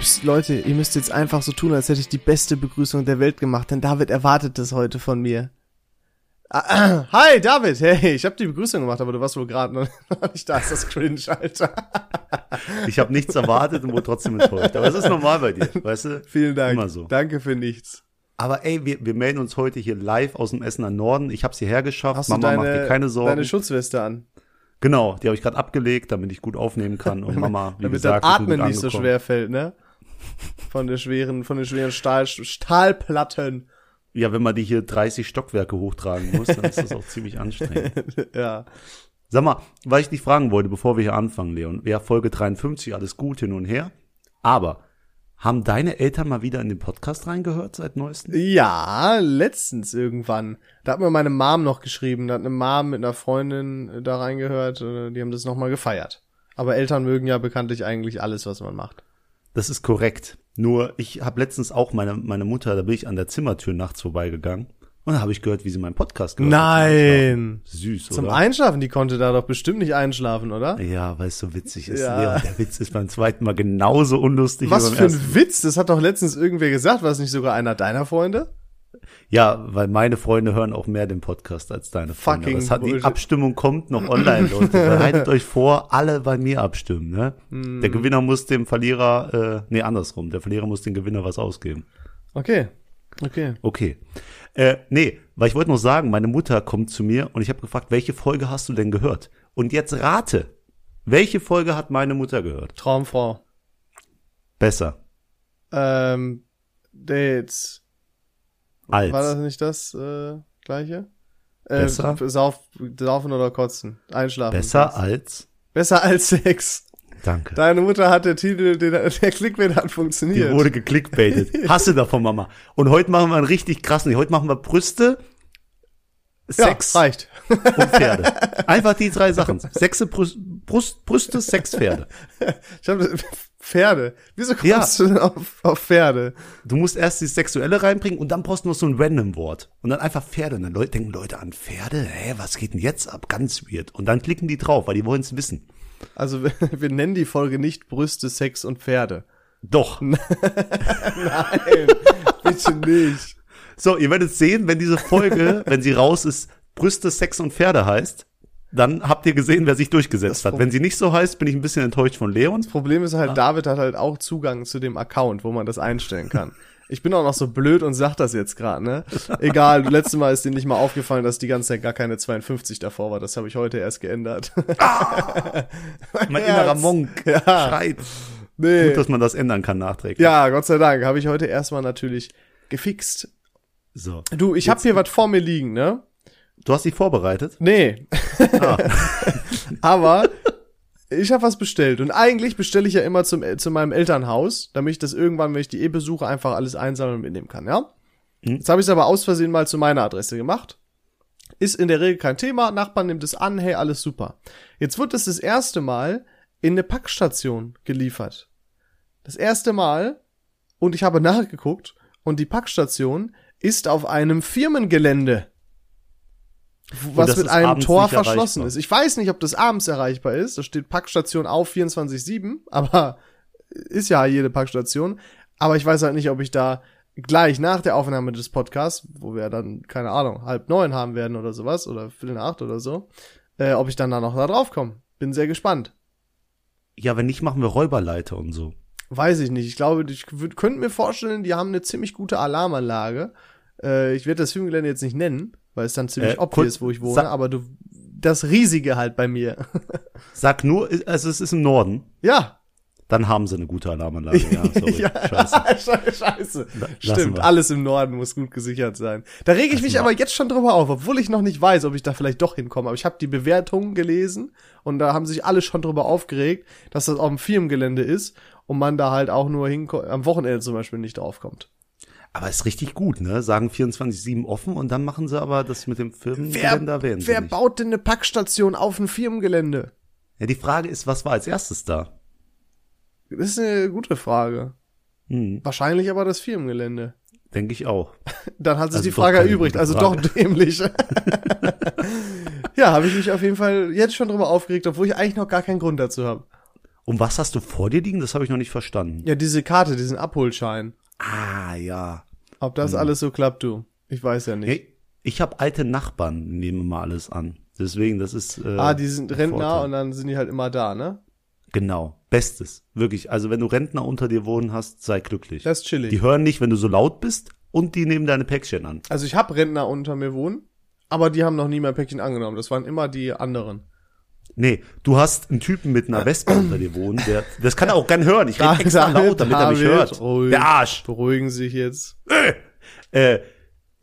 pst, Leute, ihr müsst jetzt einfach so tun, als hätte ich die beste Begrüßung der Welt gemacht, denn David erwartet das heute von mir. Ah, Hi, David. Hey, ich habe die Begrüßung gemacht, aber du warst wohl gerade noch nicht da. Ist das cringe, Alter. Ich habe nichts erwartet und wurde trotzdem enttäuscht. Aber es ist normal bei dir, weißt du? Vielen Dank. Immer so. Danke für nichts. Aber ey, wir, wir melden uns heute hier live aus dem Essener Norden. Ich habe sie hergeschafft. Hast Mama du macht deine, dir keine Sorgen. deine Schutzweste an? genau, die habe ich gerade abgelegt, damit ich gut aufnehmen kann. Und Mama, wie Damit gesagt, gut Atmen nicht so schwer fällt, ne? Von der schweren, von den schweren Stahl, Stahlplatten. Ja, wenn man die hier 30 Stockwerke hochtragen muss, dann ist das auch ziemlich anstrengend. ja. Sag mal, weil ich dich fragen wollte, bevor wir hier anfangen, Leon. Ja, Folge 53, alles gut hin und her. Aber haben deine Eltern mal wieder in den Podcast reingehört seit neuestem? Ja, letztens irgendwann. Da hat mir meine Mom noch geschrieben. Da hat eine Mom mit einer Freundin äh, da reingehört. äh, Die haben das nochmal gefeiert. Aber Eltern mögen ja bekanntlich eigentlich alles, was man macht. Das ist korrekt. Nur ich habe letztens auch meine meine Mutter, da bin ich an der Zimmertür nachts vorbeigegangen und da habe ich gehört, wie sie meinen Podcast gehört hat. Nein. Süß, Zum oder? Einschlafen, die konnte da doch bestimmt nicht einschlafen, oder? ja, weil es so witzig ist. Ja. Leon, der Witz ist beim zweiten Mal genauso unlustig Was wie für beim ein ersten. Witz, das hat doch letztens irgendwer gesagt, war es nicht sogar einer deiner Freunde? Ja, weil meine Freunde hören auch mehr den Podcast als deine Freunde. Fucking es hat, die. Abstimmung kommt noch online, Leute. Bereitet euch vor, alle bei mir abstimmen. Ne? Hm. Der Gewinner muss dem Verlierer, äh, nee, andersrum. Der Verlierer muss dem Gewinner was ausgeben. Okay. Okay. Okay. Äh, nee, weil ich wollte noch sagen, meine Mutter kommt zu mir und ich habe gefragt, welche Folge hast du denn gehört? Und jetzt rate, welche Folge hat meine Mutter gehört? Traumfrau. Besser. Ähm, Dates. Als. War das nicht das äh, gleiche? Äh, Besser? Sauf, saufen oder kotzen. Einschlafen. Besser als. Besser als Sex. Danke. Deine Mutter hat der Titel, den, der Clickbait hat Die funktioniert. wurde geklickbaitet. Hasse davon, Mama. Und heute machen wir einen richtig krassen. Heute machen wir Brüste, Sex ja, reicht. und Pferde. Einfach die drei Sachen. Sexe, Brüst, Brust, Brüste, Sex, Pferde. Ich hab, Pferde. Wieso kommst Ja. du denn auf, auf Pferde? Du musst erst die Sexuelle reinbringen und dann brauchst du noch so ein random Wort. Und dann einfach Pferde. Und dann Leute, denken Leute an Pferde. Hä, was geht denn jetzt ab? Ganz weird. Und dann klicken die drauf, weil die wollen es wissen. Also wir nennen die Folge nicht Brüste, Sex und Pferde. Doch. Nein, bitte nicht. So, ihr werdet sehen, wenn diese Folge, wenn sie raus ist, Brüste, Sex und Pferde heißt, dann habt ihr gesehen, wer sich durchgesetzt Das hat. Wenn sie nicht so heißt, bin ich ein bisschen enttäuscht von Leon. Problem ist halt, David hat halt auch Zugang zu dem Account, wo man das einstellen kann. Ich bin auch noch so blöd und sag das jetzt gerade, ne? Egal, letztes Mal ist dir nicht mal aufgefallen, dass die ganze Zeit gar keine 52 davor war. Das habe ich heute erst geändert. Mein Herz. innerer Monk Ja. schreit. Nee. Gut, dass man das ändern kann nachträglich. Ja, Gott sei Dank, habe ich heute erstmal natürlich gefixt. So. Du, ich habe hier was vor mir liegen, ne? Du hast dich vorbereitet? Nee. Ah. Aber ich habe was bestellt und eigentlich bestelle ich ja immer zum, zu meinem Elternhaus, damit ich das irgendwann, wenn ich die eh besuche, einfach alles einsammeln und mitnehmen kann, ja? Mhm. Jetzt habe ich es aber aus Versehen mal zu meiner Adresse gemacht. Ist in der Regel kein Thema, Nachbarn nimmt es an, hey, alles super. Jetzt wird es das erste Mal in eine Packstation geliefert. Das erste Mal und ich habe nachgeguckt und die Packstation ist auf einem Firmengelände. Was mit einem Tor verschlossen ist. Ich weiß nicht, ob das abends erreichbar ist. Da steht Packstation auf 24-7, aber ist ja jede Packstation. Aber ich weiß halt nicht, ob ich da gleich nach der Aufnahme des Podcasts, wo wir dann, keine Ahnung, halb neun haben werden oder sowas, oder viertel nach acht oder so, äh, ob ich dann da noch da drauf komme. Bin sehr gespannt. Ja, wenn nicht, machen wir Räuberleiter und so. Weiß ich nicht. Ich glaube, ich könnte mir vorstellen, die haben eine ziemlich gute Alarmanlage. Äh, ich werde das Filmgelände jetzt nicht nennen, weil es dann ziemlich Äh, obvious, kurz- wo ich wohne, sag- aber du, das riesige halt bei mir. Sag nur, also es ist im Norden. ja. Dann haben sie eine gute Alarmanlage. Ja, sorry. Scheiße. Scheiße. Scheiße. lassen Stimmt, alles im Norden muss gut gesichert sein. Da rege ich mich wir. aber jetzt schon drüber auf, obwohl ich noch nicht weiß, ob ich da vielleicht doch hinkomme. Aber ich habe die Bewertungen gelesen und da haben sich alle schon drüber aufgeregt, dass das auf dem Firmengelände ist und man da halt auch nur hinkommt, am Wochenende zum Beispiel nicht draufkommt. Aber ist richtig gut, ne? Sagen 24-7 offen und dann machen sie aber das mit dem Wer, Firmengelände sie wer nicht. baut denn eine Packstation auf dem Firmengelände? Ja, die Frage ist, was war als erstes da? Das ist eine gute Frage. Hm, Wahrscheinlich aber das Firmengelände. denke ich auch. Dann hat sich Also die Frage erübrigt, also Frage. doch dämlich. ja, habe ich mich auf jeden Fall jetzt schon drüber aufgeregt, obwohl ich eigentlich noch gar keinen Grund dazu habe. Und was hast du vor dir liegen? Das habe ich noch nicht verstanden. Ja, diese Karte, diesen Abholschein. Ah, ja. Ob das alles so klappt, du? Ich weiß ja nicht. Hey, ich habe alte Nachbarn, nehmen wir mal alles an. Deswegen, das ist. Äh, ah, die sind Rentner Vorteil. und dann sind die halt immer da, ne? Genau. Bestes. Wirklich. Also, wenn du Rentner unter dir wohnen hast, sei glücklich. Das ist chillig. Die hören nicht, wenn du so laut bist und die nehmen deine Päckchen an. Also ich habe Rentner unter mir wohnen, aber die haben noch nie mein Päckchen angenommen. Das waren immer die anderen. Nee, du hast einen Typen mit einer Wespe unter dir wohnen, der, das kann er auch gern hören. Ich rede extra laut, damit er mich hört. ruhig. Der Arsch. Beruhigen sich jetzt. Äh,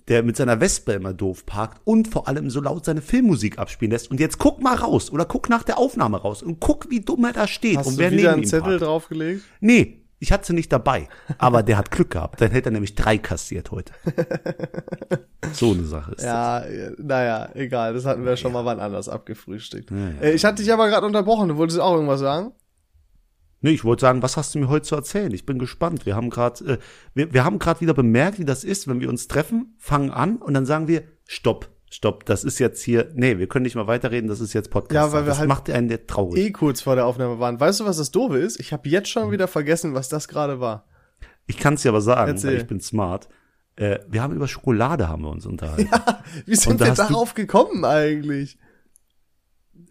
der mit seiner Wespe immer doof parkt und vor allem so laut seine Filmmusik abspielen lässt. Und jetzt guck mal raus oder guck nach der Aufnahme raus und guck, wie dumm er da steht Hast und du wer wieder neben einen Zettel parkt. draufgelegt? Nee, ich hatte sie nicht dabei. Aber der hat Glück gehabt. Dann hätte er nämlich drei kassiert heute. so eine Sache ist das. Ja, naja, egal. Das hatten wir schon mal wann anders abgefrühstückt. Äh, ich hatte dich aber gerade unterbrochen. Du wolltest auch irgendwas sagen? Nee, ich wollte sagen, was hast du mir heute zu erzählen? Ich bin gespannt. Wir haben gerade, äh, wir, wir haben gerade wieder bemerkt, wie das ist, wenn wir uns treffen, fangen an und dann sagen wir, stopp, stopp, das ist jetzt hier, nee, wir können nicht mal weiterreden, das ist jetzt Podcast. Ja, weil wir das halt macht einen der traurig. Eh kurz vor der Aufnahme waren. Weißt du, was das Doofe ist? Ich habe jetzt schon wieder vergessen, was das gerade war. Ich kann es dir aber sagen, Erzähl. weil ich bin smart. Äh, wir haben über Schokolade haben wir uns unterhalten. Wie sind wir darauf gekommen eigentlich?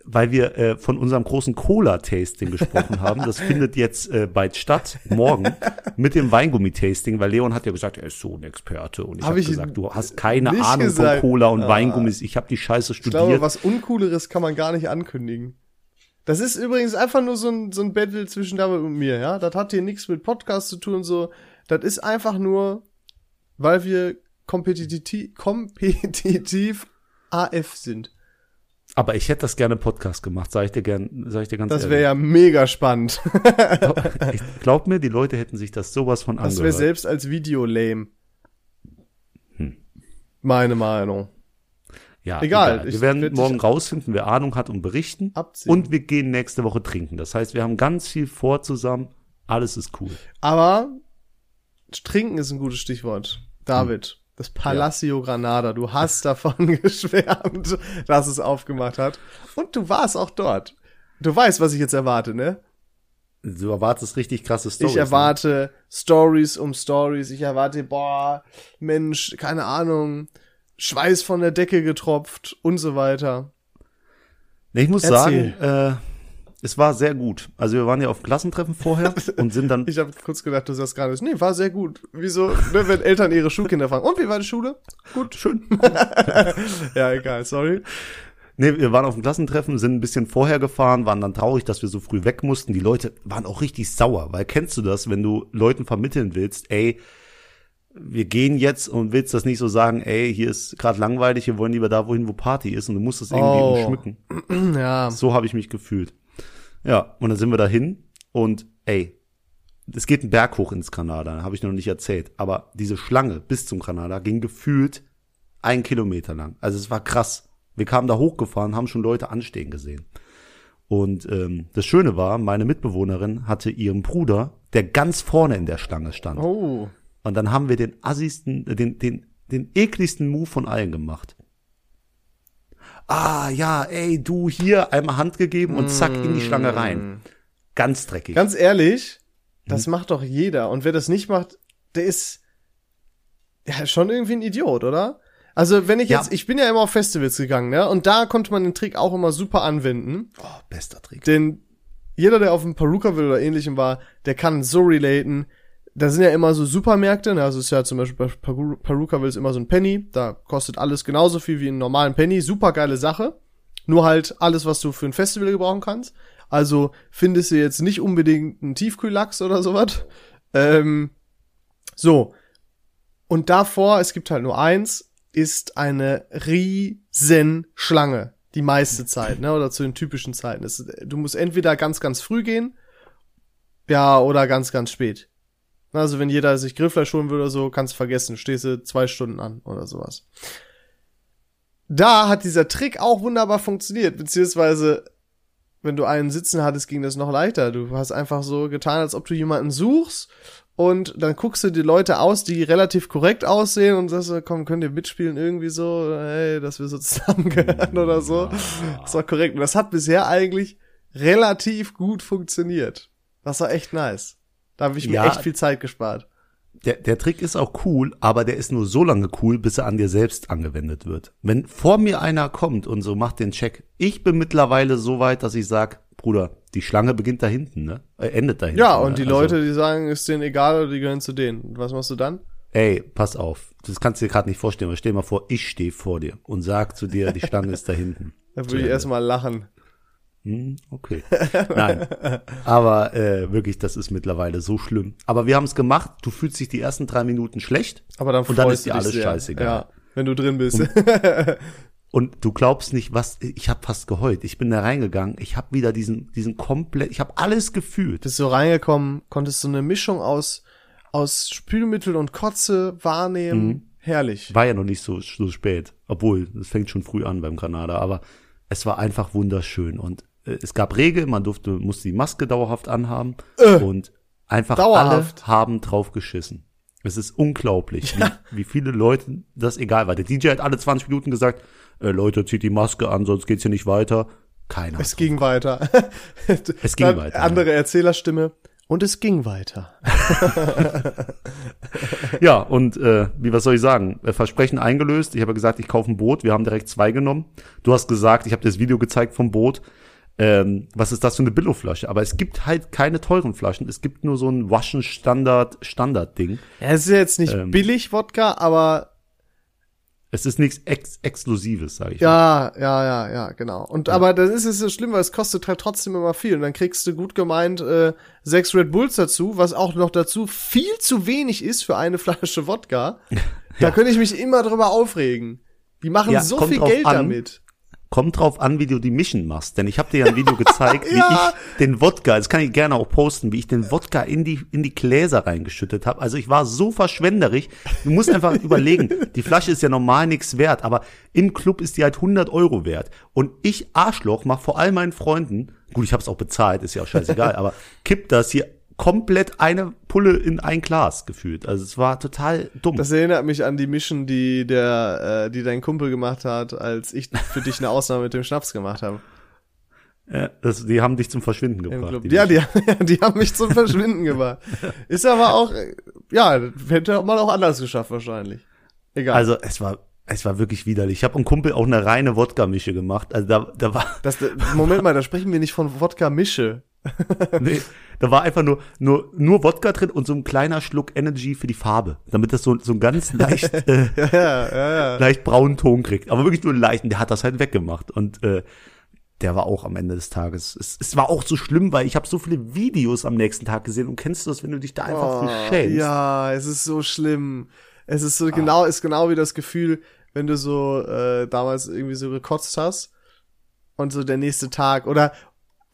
Weil wir äh, von unserem großen Cola-Tasting gesprochen haben. Das findet jetzt äh, bald statt, morgen, mit dem Weingummi-Tasting, weil Leon hat ja gesagt, er ist so ein Experte. Und ich Hab habe ich gesagt, du hast keine Ahnung gesagt. von Cola und Ah. Weingummis. Ich habe die Scheiße Ich studiert. glaube, was Uncooleres kann man gar nicht ankündigen. Das ist übrigens einfach nur so ein, so ein Battle zwischen David und mir, ja? Das hat hier nichts mit Podcast zu tun, so. Das ist einfach nur, weil wir kompetitiv, kompetitiv AF sind. Aber ich hätte das gerne im Podcast gemacht, sag ich dir gern, sag ich dir ganz Das ehrlich. wäre ja mega spannend. Ich glaub mir, die Leute hätten sich das sowas von Das wäre angehört. selbst als Video lame. Hm. Meine Meinung. Ja, Egal, egal. Wir werden werd morgen rausfinden, wer Ahnung hat und berichten. Abziehen. Und wir gehen nächste Woche trinken. Das heißt, wir haben ganz viel vor zusammen. Alles ist cool. Aber trinken ist ein gutes Stichwort. David, das Palacio Granada, du hast davon geschwärmt, dass es aufgemacht hat. Und du warst auch dort. Du weißt, was ich jetzt erwarte, ne? Du erwartest richtig krasse Storys. ich erwarte Stories um Stories. Ich erwarte, boah, Mensch, keine Ahnung, Schweiß von der Decke getropft und so weiter. Ne, ich muss Erzähl. sagen, äh, es war sehr gut. Also wir waren ja auf Klassentreffen vorher und sind dann. Ich habe kurz gedacht, du sagst gerade, nee, war sehr gut. Wieso, ne, wenn Eltern ihre Schulkinder fragen, und wie war die Schule? Gut. schön. Ja, egal, sorry. Nee, wir waren auf dem Klassentreffen, sind ein bisschen vorher gefahren, waren dann traurig, dass wir so früh weg mussten. Die Leute waren auch richtig sauer, weil kennst du das, wenn du Leuten vermitteln willst, ey, wir gehen jetzt und willst das nicht so sagen, ey, hier ist gerade langweilig, wir wollen lieber da wohin, wo Party ist und du musst das irgendwie Oh. schmücken. Ja, So habe ich mich gefühlt. Ja, und dann sind wir dahin und ey, es geht einen Berg hoch ins Granada, habe ich noch nicht erzählt. Aber diese Schlange bis zum Granada ging gefühlt ein Kilometer lang. Also es war krass. Wir kamen da hochgefahren, haben schon Leute anstehen gesehen. Und ähm, das Schöne war, meine Mitbewohnerin hatte ihren Bruder, der ganz vorne in der Schlange stand. Oh. Und dann haben wir den assigsten, äh, den, den, den ekligsten Move von allen gemacht. Ah, ja, ey, du hier einmal Hand gegeben und zack in die Schlange rein. Ganz dreckig. Ganz ehrlich, Mhm. das macht doch jeder. Und wer das nicht macht, der ist ja schon irgendwie ein Idiot, oder? Also wenn ich Ja. jetzt, ich bin ja immer auf Festivals gegangen, ne? Und da konnte man den Trick auch immer super anwenden. oh, bester Trick. Denn jeder, der auf dem Perukaville oder ähnlichem war, der kann so relaten. Da sind ja immer so Supermärkte, ne? also es ist ja zum Beispiel bei Peru- Perukaville ist immer so ein Penny, da kostet alles genauso viel wie einen normalen Penny, super geile Sache. Nur halt alles, was du für ein Festival gebrauchen kannst. Also findest du jetzt nicht unbedingt einen Tiefkühllachs oder sowas. Ähm, so. Und davor, es gibt halt nur eins, ist eine riesen Schlange. Die meiste Zeit, ne? Oder zu den typischen Zeiten. Es, du musst entweder ganz, ganz früh gehen, ja, oder ganz, ganz spät. Also wenn jeder sich Grillfleisch holen will oder so, kannst vergessen, stehst du zwei Stunden an oder sowas. Da hat dieser Trick auch wunderbar funktioniert, beziehungsweise wenn du einen sitzen hattest, ging das noch leichter. Du hast einfach so getan, als ob du jemanden suchst und dann guckst du die Leute aus, die relativ korrekt aussehen und sagst, komm, könnt ihr mitspielen irgendwie so, hey, dass wir so zusammengehören oder so. Das war korrekt. Und das hat bisher eigentlich relativ gut funktioniert. Das war echt nice. Da habe ich mir Ja. echt viel Zeit gespart. Der, der Trick ist auch cool, aber der ist nur so lange cool, bis er an dir selbst angewendet wird. Wenn vor mir einer kommt und so macht den Check, ich bin mittlerweile so weit, dass ich sag, Bruder, die Schlange beginnt da hinten, ne? Äh, endet da hinten. Ja, ne? und die Also, Leute, die sagen, ist denen egal oder die gehören zu denen. Und was machst du dann? Ey, pass auf. Das kannst du dir gerade nicht vorstellen, aber stell dir mal vor, ich stehe vor dir und sag zu dir, die Schlange ist da hinten. Da würde ich erstmal lachen. Hm, okay. Nein. Aber äh, wirklich, das ist mittlerweile so schlimm. Aber wir haben es gemacht. Du fühlst dich die ersten drei Minuten schlecht. Aber dann Und dann ist dir alles sehr. scheißegal. Ja, wenn du drin bist. Und du glaubst nicht, was ich habe fast geheult. Ich bin da reingegangen. Ich habe wieder diesen diesen komplett. Ich habe alles gefühlt. bist du reingekommen, konntest du eine Mischung aus, aus Spülmittel und Kotze wahrnehmen. Mhm. Herrlich. War ja noch nicht so so spät, obwohl es fängt schon früh an beim Granada. Aber es war einfach wunderschön und es gab Regeln. Man durfte musste die Maske dauerhaft anhaben und einfach dauerhaft. alle haben drauf geschissen. Es ist unglaublich, wie, wie viele Leute das egal war. Der DJ hat alle 20 Minuten gesagt, äh, Leute, zieht die Maske an, sonst geht's hier nicht weiter. Keiner. Es ging weiter. Es ging weiter, Andere Erzählerstimme. Und es ging weiter. Ja, und äh, wie was soll ich sagen? Äh, Versprechen eingelöst. Ich habe gesagt, ich kaufe ein Boot. Wir haben direkt zwei genommen. Du hast gesagt, ich habe dir das Video gezeigt vom Boot. Ähm, was ist das für eine Billo-Flasche? Aber es gibt halt keine teuren Flaschen. Es gibt nur so ein Waschen-Standard-Standard-Ding. Ja, es ist ja jetzt nicht Ähm. billig Wodka, aber Es ist nichts Ex Exklusives, sage ich. ja, ja, ja, ja, genau. Und aber das ist es so schlimm, weil es kostet halt trotzdem immer viel. Und dann kriegst du gut gemeint äh, sechs Red Bulls dazu, was auch noch dazu viel zu wenig ist für eine Flasche Wodka. Da könnte ich mich immer drüber aufregen. Die machen Ja, so viel Geld an. damit. Kommt drauf an, wie du die Mischen machst. Denn ich habe dir ja ein Video gezeigt, wie Ja. ich den Wodka, das kann ich gerne auch posten, wie ich den Wodka in die, in die Gläser reingeschüttet habe. Also ich war so verschwenderig. Du musst einfach überlegen, die Flasche ist ja normal nichts wert, aber im Club ist die halt 100 Euro wert. Und ich, Arschloch, mach vor all meinen Freunden, gut, ich habe es auch bezahlt, ist ja auch scheißegal, aber kipp das hier komplett eine Pulle in ein Glas gefühlt. Also es war total dumm. Das erinnert mich an die Mission, die der, äh, die dein Kumpel gemacht hat, als ich für dich eine Ausnahme mit dem Schnaps gemacht habe. Ja, das, die haben dich zum Verschwinden gebracht. Die Ja, die, die haben mich zum Verschwinden gebracht. Ist aber auch, ja, hätte man auch anders geschafft wahrscheinlich. Egal. Also es war, es war wirklich widerlich. Ich habe einem Kumpel auch eine reine Wodka-Mische gemacht. Also da, da war, das, Moment mal, da sprechen wir nicht von Wodka-Mische. nee, da war einfach nur, nur, nur Wodka drin und so ein kleiner Schluck Energy für die Farbe, damit das so, so ein ganz leicht, äh, Ja, ja, ja, leicht braunen Ton kriegt. Aber wirklich nur leicht. Und der hat das halt weggemacht. Und äh, der war auch am Ende des Tages. Es, es war auch so schlimm, weil ich habe so viele Videos am nächsten Tag gesehen. Und kennst du das, wenn du dich da einfach Oh, schämst? ja, es ist so schlimm. Es ist so genau, ist genau wie das Gefühl, wenn du so äh, damals irgendwie so gekotzt hast und so der nächste Tag oder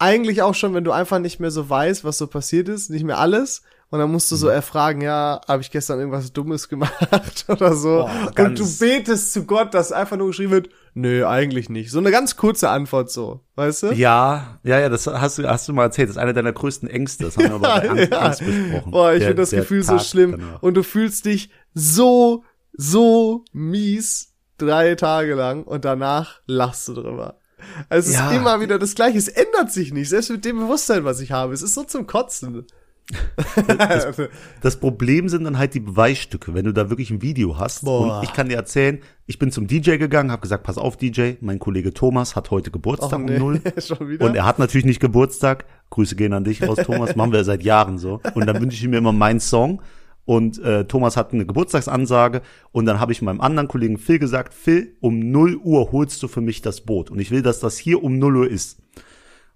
eigentlich auch schon, wenn du einfach nicht mehr so weißt, was so passiert ist, nicht mehr alles. Und dann musst du so erfragen, ja, habe ich gestern irgendwas Dummes gemacht oder so. Boah, und du betest zu Gott, dass einfach nur geschrieben wird, nö, eigentlich nicht. So eine ganz kurze Antwort so, weißt du? Ja, ja, ja, das hast du, hast du mal erzählt. Das ist einer deiner größten Ängste. Das haben wir aber bei Angst, Ja. Angst besprochen. Boah, ich finde das Gefühl so Tag schlimm. danach. Und du fühlst dich so, so mies drei Tage lang und danach lachst du drüber. Also es Ja. ist immer wieder das Gleiche. Es ändert sich nicht, selbst mit dem Bewusstsein, was ich habe. Es ist so zum Kotzen. Das Problem sind dann halt die Beweisstücke, wenn du da wirklich ein Video hast. Boah. Und ich kann dir erzählen, ich bin zum DJ gegangen, habe gesagt, pass auf DJ, mein Kollege Thomas hat heute Geburtstag Oh, um nee. null. Schon wieder? Und er hat natürlich nicht Geburtstag. Grüße gehen an dich raus, Thomas. Machen wir seit Jahren so. Und dann wünsche ich mir immer meinen Song. Und äh, Thomas hat eine Geburtstagsansage. Und dann habe ich meinem anderen Kollegen Phil gesagt, Phil, um 0 Uhr holst du für mich das Boot. Und ich will, dass das hier um 0 Uhr ist.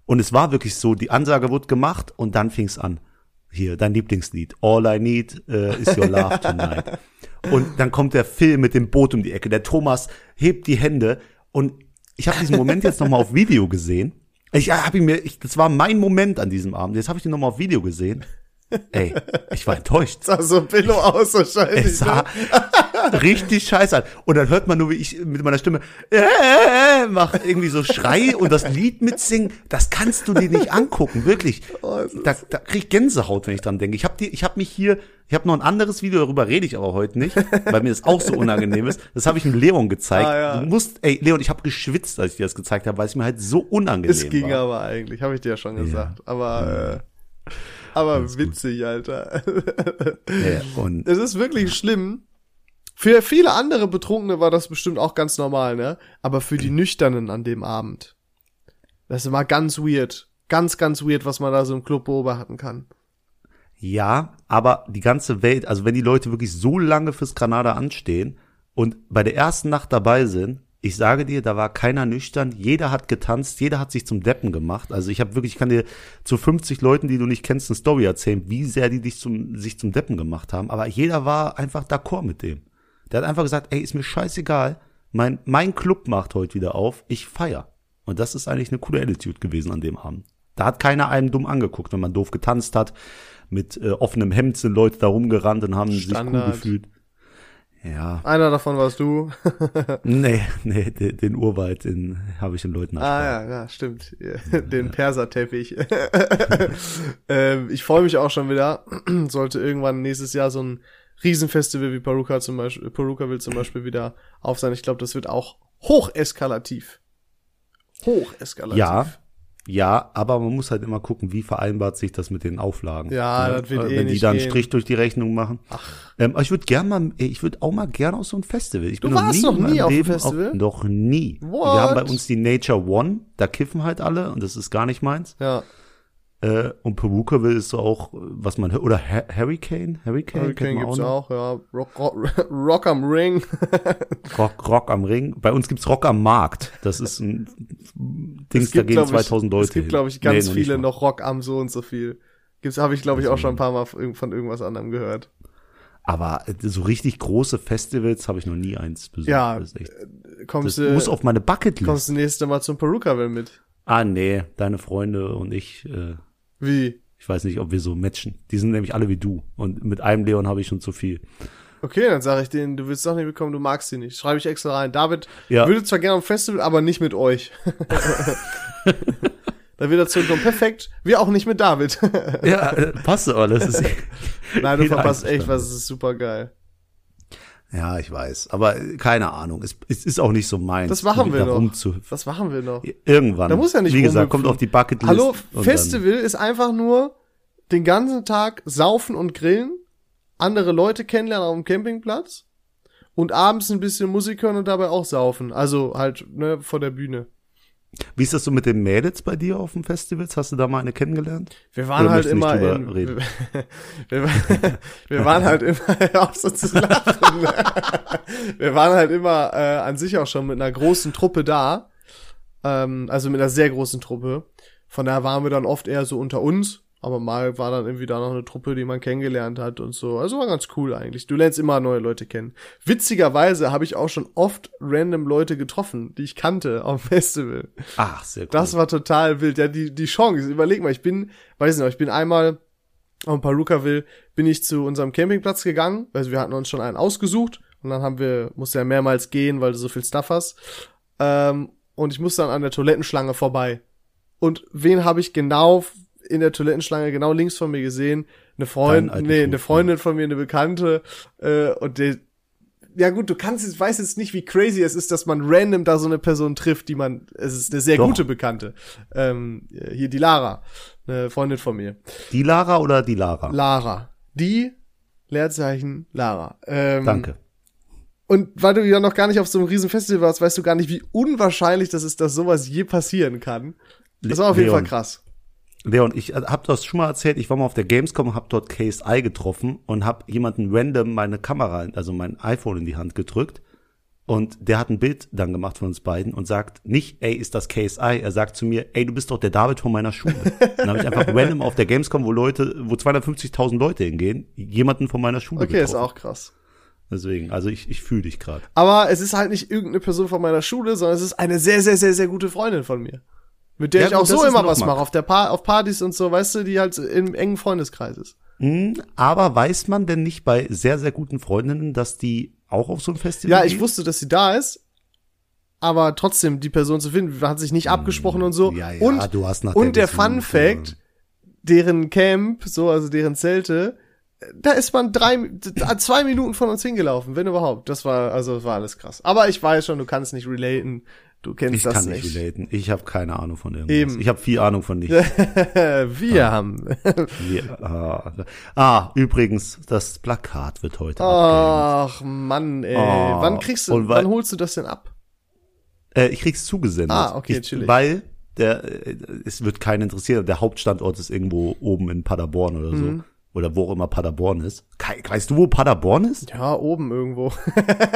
Und es war wirklich so, die Ansage wurde gemacht und dann fing's an. Hier, dein Lieblingslied. All I need äh, is your love tonight. und dann kommt der Phil mit dem Boot um die Ecke. Der Thomas hebt die Hände und ich habe diesen Moment jetzt nochmal auf Video gesehen. Ich habe ihn mir, ich, das war mein Moment an diesem Abend. Jetzt habe ich den nochmal auf Video gesehen. Ey, ich war enttäuscht. sah so Pillow aus wahrscheinlich. Es sah, ne? richtig scheiße an. Und dann hört man nur, wie ich mit meiner Stimme äh, mach irgendwie so Schrei und das Lied mitsingen. Das kannst du dir nicht angucken, wirklich. Da, da krieg ich Gänsehaut, wenn ich dran denke. Ich habe hab mich hier, ich habe noch ein anderes Video, darüber rede ich aber heute nicht, weil mir das auch so unangenehm ist. Das habe ich dem Leon gezeigt. Ah, ja. Du musst, ey, Leon, ich habe geschwitzt, als ich dir das gezeigt habe, weil es mir halt so unangenehm Es ging war. aber eigentlich, habe ich dir ja schon gesagt. Aber, äh, aber witzig, Alter. Ja, und Es ist wirklich schlimm. Für viele andere Betrunkene war das bestimmt auch ganz normal, ne? Aber für die Nüchternen an dem Abend. Das immer ganz weird. Ganz, ganz weird, was man da so im Club beobachten kann. Ja, aber die ganze Welt, also wenn die Leute wirklich so lange fürs Granada anstehen und bei der ersten Nacht dabei sind, ich sage dir, da war keiner nüchtern, jeder hat getanzt, jeder hat sich zum Deppen gemacht. Also ich habe wirklich, ich kann dir zu 50 Leuten, die du nicht kennst, eine Story erzählen, wie sehr die dich zum, sich zum Deppen gemacht haben. Aber jeder war einfach d'accord mit dem. Der hat einfach gesagt, ey, ist mir scheißegal, mein, mein Club macht heute wieder auf, ich feier. Und das ist eigentlich eine coole Attitude gewesen an dem Abend. Da hat keiner einem dumm angeguckt, wenn man doof getanzt hat. Mit äh, offenem Hemd sind Leute da rumgerannt und haben sich Standard. cool gefühlt. Ja, Einer davon warst du. nee, nee, den, den Urwald, den habe ich den Leuten Ah ja, ja, stimmt. Den Perserteppich. ähm, ich freue mich auch schon wieder. Sollte irgendwann nächstes Jahr so ein Riesenfestival wie Paruka zum Beispiel, Paruka will zum Beispiel wieder auf sein. Ich glaube, das wird auch hocheskalativ. Hocheskalativ. Ja, ja, aber man muss halt immer gucken, wie vereinbart sich das mit den Auflagen. Ja, das wird eh Wenn die nicht da einen. Strich durch die Rechnung machen. Ähm, aber ich würde gern mal, ich würde auch mal gerne auf so ein Festival. Ich Du bin warst noch in meinem nie auf einem Leben Festival? noch nie. What? Wir haben bei uns die Nature One, da kiffen halt alle und das ist gar nicht meins. Ja. Äh, und Perukaville ist so auch, was man hört, oder Hu- Hurricane? Hurricane, Hurricane gibt's noch. auch, ja. Rock, Rock, Rock am Ring. Rock, Rock am Ring. Bei uns gibt's Rock am Markt. Das ist ein Dings, da gehen glaub ich- 2000 Leute Es gibt, glaube ich, ganz Nee, viele noch Rock am so und so viel. Gibt's, habe ich, glaube ich, auch schon ein paar Mal von irgendwas anderem gehört. Aber äh, so richtig große Festivals habe ich noch nie eins besucht. Ja, das, echt, Kommst das du, muss auf meine Bucketlist. kommst du nächste Mal zum Perukaville mit? Ah, nee, deine Freunde und ich, äh, Wie? ich weiß nicht, ob wir so matchen. Die sind nämlich alle wie du. Und mit einem Leon habe ich schon zu viel. Okay, dann sage ich denen, du willst doch nicht bekommen, du magst sie nicht. Schreibe ich extra rein. David Ja. würde zwar gerne am Festival, aber nicht mit euch. da wird er zurückkommen. Perfekt. Wir auch nicht mit David. Ja, äh, passt aber, das ist. Nein, du verpasst echt was, es ist super geil. Ja, ich weiß. Aber äh, keine Ahnung. Es, es ist auch nicht so meins. Das machen wir noch. Was machen wir noch? Irgendwann. Da muss ja nicht Wie gesagt, kommt auf die Bucketlist. Hallo, Festival ist einfach nur den ganzen Tag saufen und grillen, andere Leute kennenlernen auf dem Campingplatz und abends ein bisschen Musik hören und dabei auch saufen. Also halt, ne, vor der Bühne. Wie ist das so mit den Mädels bei dir auf dem Festivals? Hast du da mal eine kennengelernt? Wir waren Oder halt immer in, reden? wir, wir, wir waren halt immer auf so zu lachen. wir waren halt immer äh, an sich auch schon mit einer großen Truppe da. Ähm, also mit einer sehr großen Truppe. Von daher waren wir dann oft eher so unter uns. Aber mal war dann irgendwie da noch eine Truppe, die man kennengelernt hat und so. Also war ganz cool eigentlich. Du lernst immer neue Leute kennen. Witzigerweise habe ich auch schon oft random Leute getroffen, die ich kannte auf dem Festival. Ach, sehr cool. Das war total wild. Ja, die, die Chance. Überleg mal, ich bin, weiß nicht, ich bin einmal auf Perukaville, bin ich zu unserem Campingplatz gegangen. Also wir hatten uns schon einen ausgesucht. Und dann haben wir, musste ja mehrmals gehen, weil du so viel Stuff hast. Ähm, und ich musste dann an der Toilettenschlange vorbei. Und wen habe ich genau in der Toilettenschlange genau links von mir gesehen? Eine Freundin, nee, eine Freundin von mir, eine Bekannte. Äh, und der, ja gut, du kannst jetzt, weißt jetzt nicht, wie crazy es ist, dass man random da so eine Person trifft, die man, es ist eine sehr Doch. gute Bekannte. Ähm, hier die Lara, eine Freundin von mir. Die Lara oder die Lara? Lara. Die, Leerzeichen, Lara. Ähm, Danke. Und weil du ja noch gar nicht auf so einem riesen Festival warst, weißt du gar nicht, wie unwahrscheinlich das ist, dass sowas je passieren kann. Das war auf jeden Leon. Fall krass. Leon, ich äh, hab das schon mal erzählt, ich war mal auf der Gamescom, hab dort KSI getroffen und hab jemanden random meine Kamera, also mein iPhone in die Hand gedrückt und der hat ein Bild dann gemacht von uns beiden und sagt nicht, ey, ist das KSI? Er sagt zu mir, ey, du bist doch der David von meiner Schule. dann habe ich einfach random auf der Gamescom, wo Leute, wo 250.000 Leute hingehen, jemanden von meiner Schule Okay, ist getroffen. auch krass. Deswegen, also ich, ich fühle dich gerade. Aber es ist halt nicht irgendeine Person von meiner Schule, sondern es ist eine sehr, sehr, sehr, sehr gute Freundin von mir. Mit der Ja, ich auch so immer was mache, auf der pa auf Partys und so, weißt du, die halt im engen Freundeskreis ist. Hm, aber weiß man denn nicht bei sehr, sehr guten Freundinnen, dass die auch auf so ein Festival Ja, ich geht? wusste, dass sie da ist, aber trotzdem die Person zu finden, hat sich nicht abgesprochen und so. Ja, ja, und du hast nach und der Fun Fact, deren Camp, so also deren Zelte, da ist man drei, zwei Minuten von uns hingelaufen, wenn überhaupt. Das war also das war alles krass. Aber ich weiß schon, du kannst nicht relaten, du kennst Ich das kann nicht. relaten. Ich habe keine Ahnung von irgendwas. Eben. Ich habe viel Ahnung von nichts. Wir haben. Wir, ah, ah, übrigens, das Plakat wird heute abgehängt. Ach Mann, ey. Oh, wann kriegst du, wann holst du das denn ab? Äh, ich krieg's zugesendet. Ah, okay, ich, chillig. Weil der, äh, es wird keinen interessieren. Der Hauptstandort ist irgendwo oben in Paderborn oder Mhm. so. Oder wo auch immer Paderborn ist. Weißt du, wo Paderborn ist? Ja, oben irgendwo.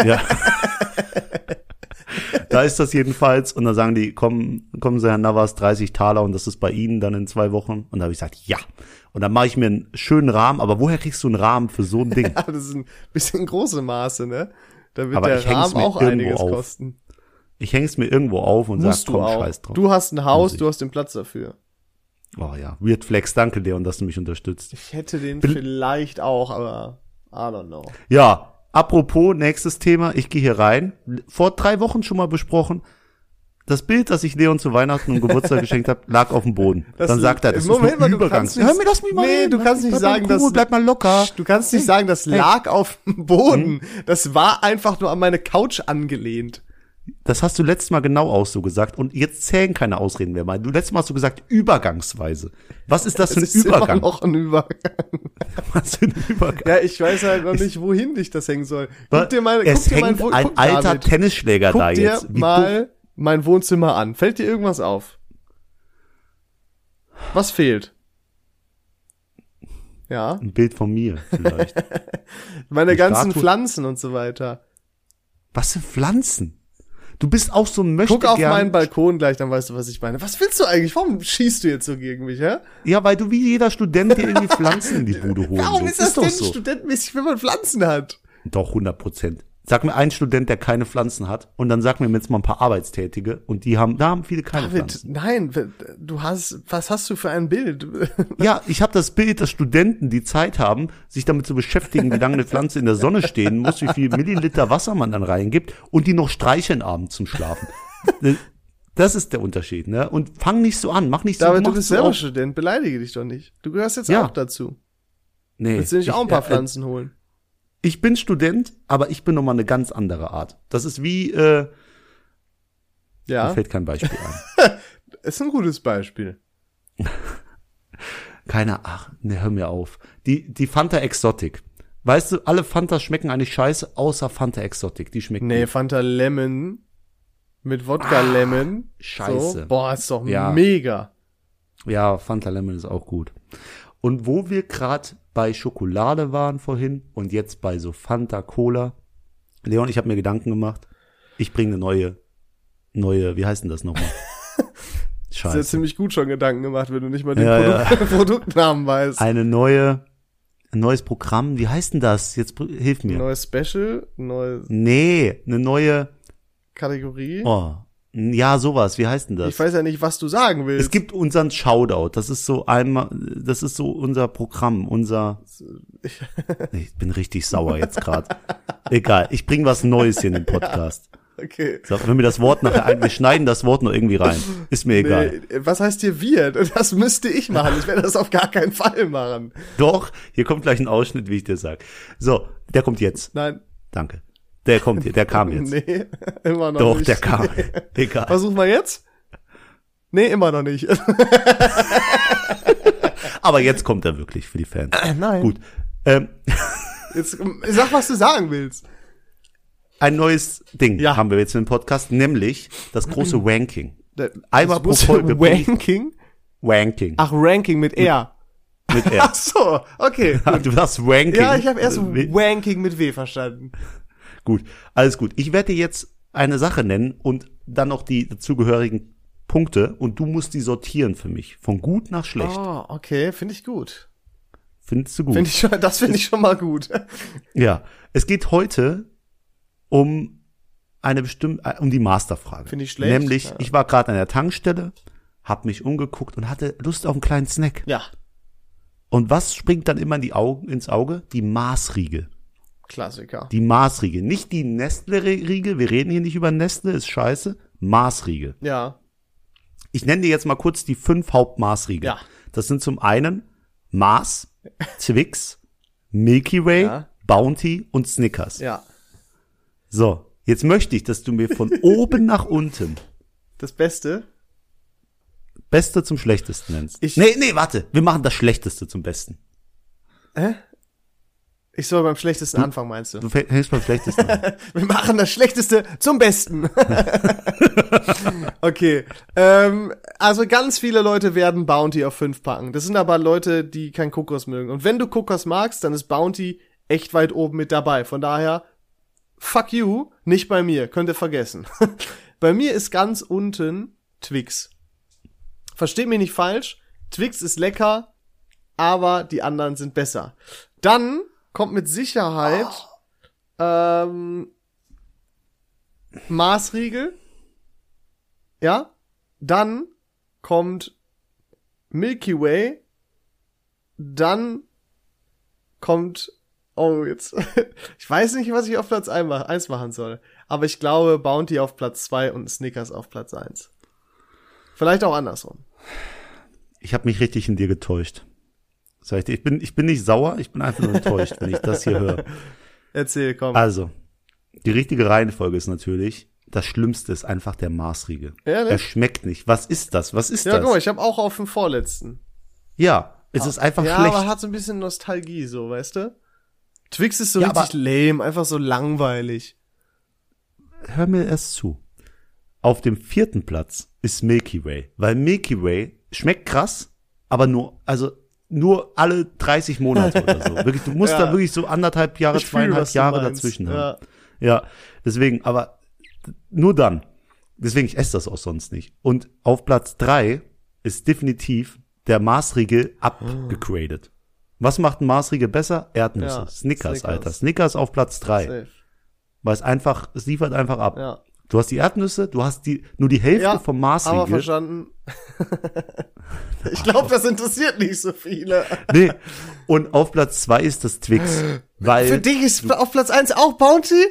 Ja. da ist das jedenfalls. Und dann sagen die, kommen, kommen Sie, Herr Navas, 30 Taler und das ist bei Ihnen dann in zwei Wochen. Und da habe ich gesagt, ja. Und dann mache ich mir einen schönen Rahmen. Aber woher kriegst du einen Rahmen für so ein Ding? Ja, das ist ein bisschen große Maße, ne? Da wird Aber der Rahmen auch einiges auf. kosten. Ich häng's mir irgendwo auf und Musst sag, du komm, auch. scheiß drauf. Du hast ein Haus, du hast den Platz dafür. Oh ja, Weird Flex, danke dir und dass du mich unterstützt. Ich hätte den Bin- vielleicht auch, aber I don't know. Ja, apropos nächstes Thema, ich gehe hier rein. Vor drei Wochen schon mal besprochen. Das Bild, das ich Leon zu Weihnachten und Geburtstag geschenkt habe, lag auf dem Boden. Das- Dann sagt er, das Moment ist ein Übergang. nicht- Hör mir das mal Nee, reden. du kannst nicht Bleib sagen, cool, dass- bleib mal locker. Du kannst nicht sagen, das lag auf dem Boden. Das war einfach nur an meine Couch angelehnt. Das hast du letztes Mal genau auch so gesagt und jetzt zählen keine Ausreden mehr. Du letztes Mal hast du gesagt übergangsweise. Was ist das für ein ist Übergang? immer noch ein Übergang. Was für ein Übergang? Ja, ich weiß halt noch nicht, wohin ich das hängen soll. Guck dir mal, es guck dir mein hängt Wo- ein guck, alter David, Tennisschläger guck da dir jetzt. Wie dumm- mal mein Wohnzimmer an. Fällt dir irgendwas auf? Was fehlt? Ja, Ein Bild von mir vielleicht. meine ganzen Pflanzen und so weiter. Was für Pflanzen? Du bist auch so ein möchte Guck auf gern- meinen Balkon gleich, dann weißt du, was ich meine. Was willst du eigentlich? Warum schießt du jetzt so gegen mich, hä? Ja, weil du wie jeder Student dir irgendwie Pflanzen in die Bude holen Warum willst. ist das doch denn so. studentenmäßig, wenn man Pflanzen hat? Doch, 100 Prozent. Sag mir einen Student, der keine Pflanzen hat und dann sag mir jetzt mal ein paar Arbeitstätige und die haben, da haben viele keine David, Pflanzen. nein, du hast, was hast du für ein Bild? Ja, ich habe das Bild, dass Studenten, die Zeit haben, sich damit zu beschäftigen, wie lange eine Pflanze in der Sonne stehen muss, wie viel Milliliter Wasser man dann reingibt und die noch streicheln abends zum Schlafen. Das ist der Unterschied, ne? Und fang nicht so an, mach nicht so. David, du mach bist selber. Student, beleidige dich doch nicht. Du gehörst jetzt Ja. auch dazu. Nee, Willst du nicht ich- auch ein paar äh, Pflanzen holen? Ich bin Student, aber ich bin nochmal eine ganz andere Art. Das ist wie, äh, mir Ja, fällt kein Beispiel ein. ist ein gutes Beispiel. Keine, ach, ne, hör mir auf. Die, die Fanta Exotic. Weißt du, alle Fantas schmecken eigentlich scheiße, außer Fanta Exotic. Die schmecken Nee, gut. Fanta Lemon mit Wodka Lemon. scheiße. So. Boah, ist doch Ja. mega. Ja, Fanta Lemon ist auch gut. Und wo wir gerade bei Schokolade waren vorhin und jetzt bei so Fanta Cola. Leon, ich habe mir Gedanken gemacht. Ich bringe eine neue, neue, wie heißt denn das nochmal? Du hast ja Scheiße. ziemlich gut schon Gedanken gemacht, wenn du nicht mal den Ja, Produkt Produktnamen weißt. Eine neue, ein neues Programm. Wie heißt denn das? Jetzt hilf mir. Neues Special, neue Nee, eine neue, Kategorie. oh, ja, sowas. Wie heißt denn das? ich weiß ja nicht, was du sagen willst. Es gibt unseren Shoutout. Das ist so einmal, das ist so unser Programm, unser. Ich bin richtig sauer jetzt gerade. Egal, ich bring was Neues hier in den Podcast. okay. So, wenn wir das Wort nachher ein, wir schneiden das Wort noch irgendwie rein. Ist mir egal. Nee, was heißt hier wir? Das müsste ich machen. Ich werde das auf gar keinen Fall machen. Doch, hier kommt gleich ein Ausschnitt, wie ich dir sag. So, der kommt jetzt. Nein. Danke. Der kommt, hier, der kam jetzt. Nee, immer noch Doch, nicht. der kam. Egal. Versuch mal jetzt. Nee, immer noch nicht. Aber jetzt kommt er wirklich für die Fans. Nein. Gut. Ähm, Jetzt sag, was du sagen willst. ein neues Ding Ja. haben wir jetzt im Podcast, nämlich das große Ranking. Der- Einmal das pro Folge. Ranking? Ranking. Ach, Ranking mit R. mit Ach R. so, okay. Du sagst Ranking. Ja, ich habe erst Äh, Wanking mit W verstanden. Gut, alles gut. Ich werde dir jetzt eine Sache nennen und dann noch die dazugehörigen Punkte und du musst die sortieren für mich. Von gut nach schlecht. Oh, okay, finde ich gut. Findest du gut? Find ich schon, das finde ich schon mal gut. ja. Es geht heute um eine bestimmte, äh, um die Masterfrage. Find ich schlecht, Nämlich, ja. ich war gerade an der Tankstelle, hab mich umgeguckt und hatte Lust auf einen kleinen Snack. Ja, Und was springt dann immer in die Augen, ins Auge? Die Maßriegel. Klassiker. Die Maßriegel. Nicht die Nestle-Riegel. Wir reden hier nicht über Nestle, ist scheiße. Maßriegel. Ja. Ich nenne dir jetzt mal kurz die fünf Hauptmaßriegel. Ja. Das sind zum einen Mars, Twix, Milky Way, Ja. Bounty und Snickers. Ja. So, jetzt möchte ich, dass du mir von oben nach unten Das Beste. Beste zum Schlechtesten nennst. Ich- nee, nee, warte. Wir machen das Schlechteste zum Besten. Ich soll beim schlechtesten anfangen, meinst du? Du fäng- fängst beim Schlechtesten an. Wir machen das Schlechteste zum Besten. okay. Ähm, also ganz viele Leute werden Bounty auf 5 packen. Das sind aber Leute, die kein Kokos mögen. Und wenn du Kokos magst, dann ist Bounty echt weit oben mit dabei. Von daher, fuck you, nicht bei mir. Könnt ihr vergessen. bei mir ist ganz unten Twix. Versteht mich nicht falsch. Twix ist lecker, aber die anderen sind besser. Dann kommt mit Sicherheit ähm, Maßriegel. Ja. Dann kommt Milky Way. Dann kommt, oh, jetzt, ich weiß nicht, was ich auf Platz 1 machen soll. Aber ich glaube Bounty auf Platz 2 und Snickers auf Platz 1. Vielleicht auch andersrum. Ich habe mich richtig in dir getäuscht. Sag ich, dir, ich bin, ich bin nicht sauer, ich bin einfach nur enttäuscht, wenn ich das hier höre. Erzähl, komm. Also, die richtige Reihenfolge ist natürlich, das Schlimmste ist einfach der Maßriegel. Ehrlich? Er schmeckt nicht. Was ist das? Was ist ja, das? guck mal, ich habe auch auf dem vorletzten. ja, es ist einfach ja, schlecht. aber hat so ein bisschen Nostalgie, so, weißt du? Twix ist so Ja, richtig lame, einfach so langweilig. Hör mir erst zu. Auf dem vierten Platz ist Milky Way, weil Milky Way schmeckt krass, aber nur, also nur alle 30 Monate oder so. Wirklich, du musst Ja. da wirklich so anderthalb Jahre, fühl, zweieinhalb Jahre dazwischen Ja. haben. Ja, deswegen, aber nur dann. Deswegen, ich esse das auch sonst nicht. Und auf Platz drei ist definitiv der Maßriegel abgegradet. Was macht ein Maßriegel besser? Erdnüsse. Ja, Snickers, Snickers. Alter. Snickers auf Platz drei. Weil es einfach, es liefert einfach ab. Ja. Du hast die Erdnüsse, du hast die, nur die Hälfte Ja, vom Aber Maßriegel. verstanden. ich glaube, das interessiert nicht so viele. Nee. Und auf Platz zwei ist das Twix. Weil Für dich ist auf Platz 1 auch Bounty?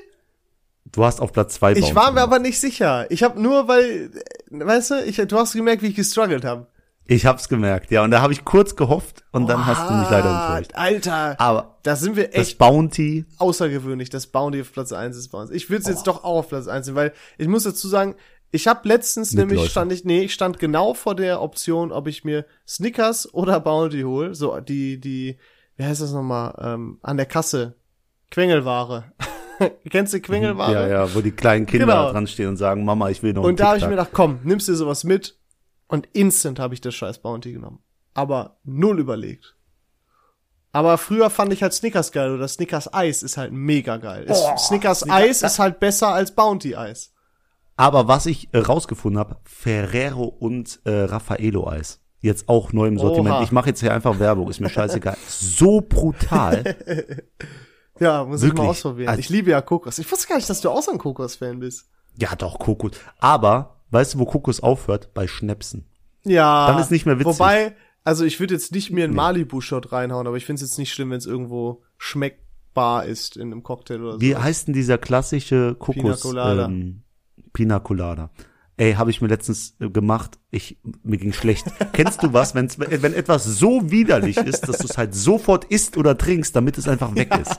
du hast auf Platz zwei Ich Bounty war mir aber nicht sicher. Ich habe nur, weil, weißt du, ich, du hast gemerkt, wie ich gestruggelt habe. Ich hab's gemerkt, ja. Und da habe ich kurz gehofft und dann hast du mich leider enttäuscht. Alter, Aber da sind wir das echt Bounty, außergewöhnlich, dass Bounty auf Platz 1 ist bei uns. Ich würde es jetzt doch auch auf Platz 1 sehen, weil ich muss dazu sagen, ich habe letztens nämlich stand ich nee, ich stand genau vor der Option, ob ich mir Snickers oder Bounty hol, so die die wie heißt das nochmal ähm, an der Kasse Quengelware. Kennst du Quengelware? ja, ja, wo die kleinen Kinder Genau. dran stehen und sagen, Mama, ich will noch Und da habe ich mir gedacht, komm, nimmst dir sowas mit und instant habe ich das scheiß Bounty genommen. Aber null überlegt. Aber früher fand ich halt Snickers geil oder Snickers Eis ist halt mega geil. Ist, Oh, Snickers Snickers- Eis ist halt besser als Bounty Eis. Aber was ich rausgefunden habe, Ferrero und äh, Raffaello Eis. Jetzt auch neu im Sortiment. Oha. Ich mache jetzt hier einfach Werbung, ist mir scheißegal. so brutal. Ja, muss ich Wirklich? mal ausprobieren. Also- ich liebe ja Kokos. Ich wusste gar nicht, dass du auch so ein Kokos-Fan bist. Ja, doch, Kokos. Aber, weißt du, wo Kokos aufhört? Bei Schnäpsen. Ja. Dann ist nicht mehr witzig. Wobei, also ich würde jetzt nicht mir einen Malibu-Shot reinhauen, aber ich finde es jetzt nicht schlimm, wenn es irgendwo schmeckbar ist in einem Cocktail oder so. Wie heißt denn dieser klassische Kokos? Pina Colada. Ähm, Pina Colada. Ey, habe ich mir letztens äh, gemacht. Ich mir ging schlecht. Kennst du was, wenn's, wenn etwas so widerlich ist, dass du es halt sofort isst oder trinkst, damit es einfach weg ist?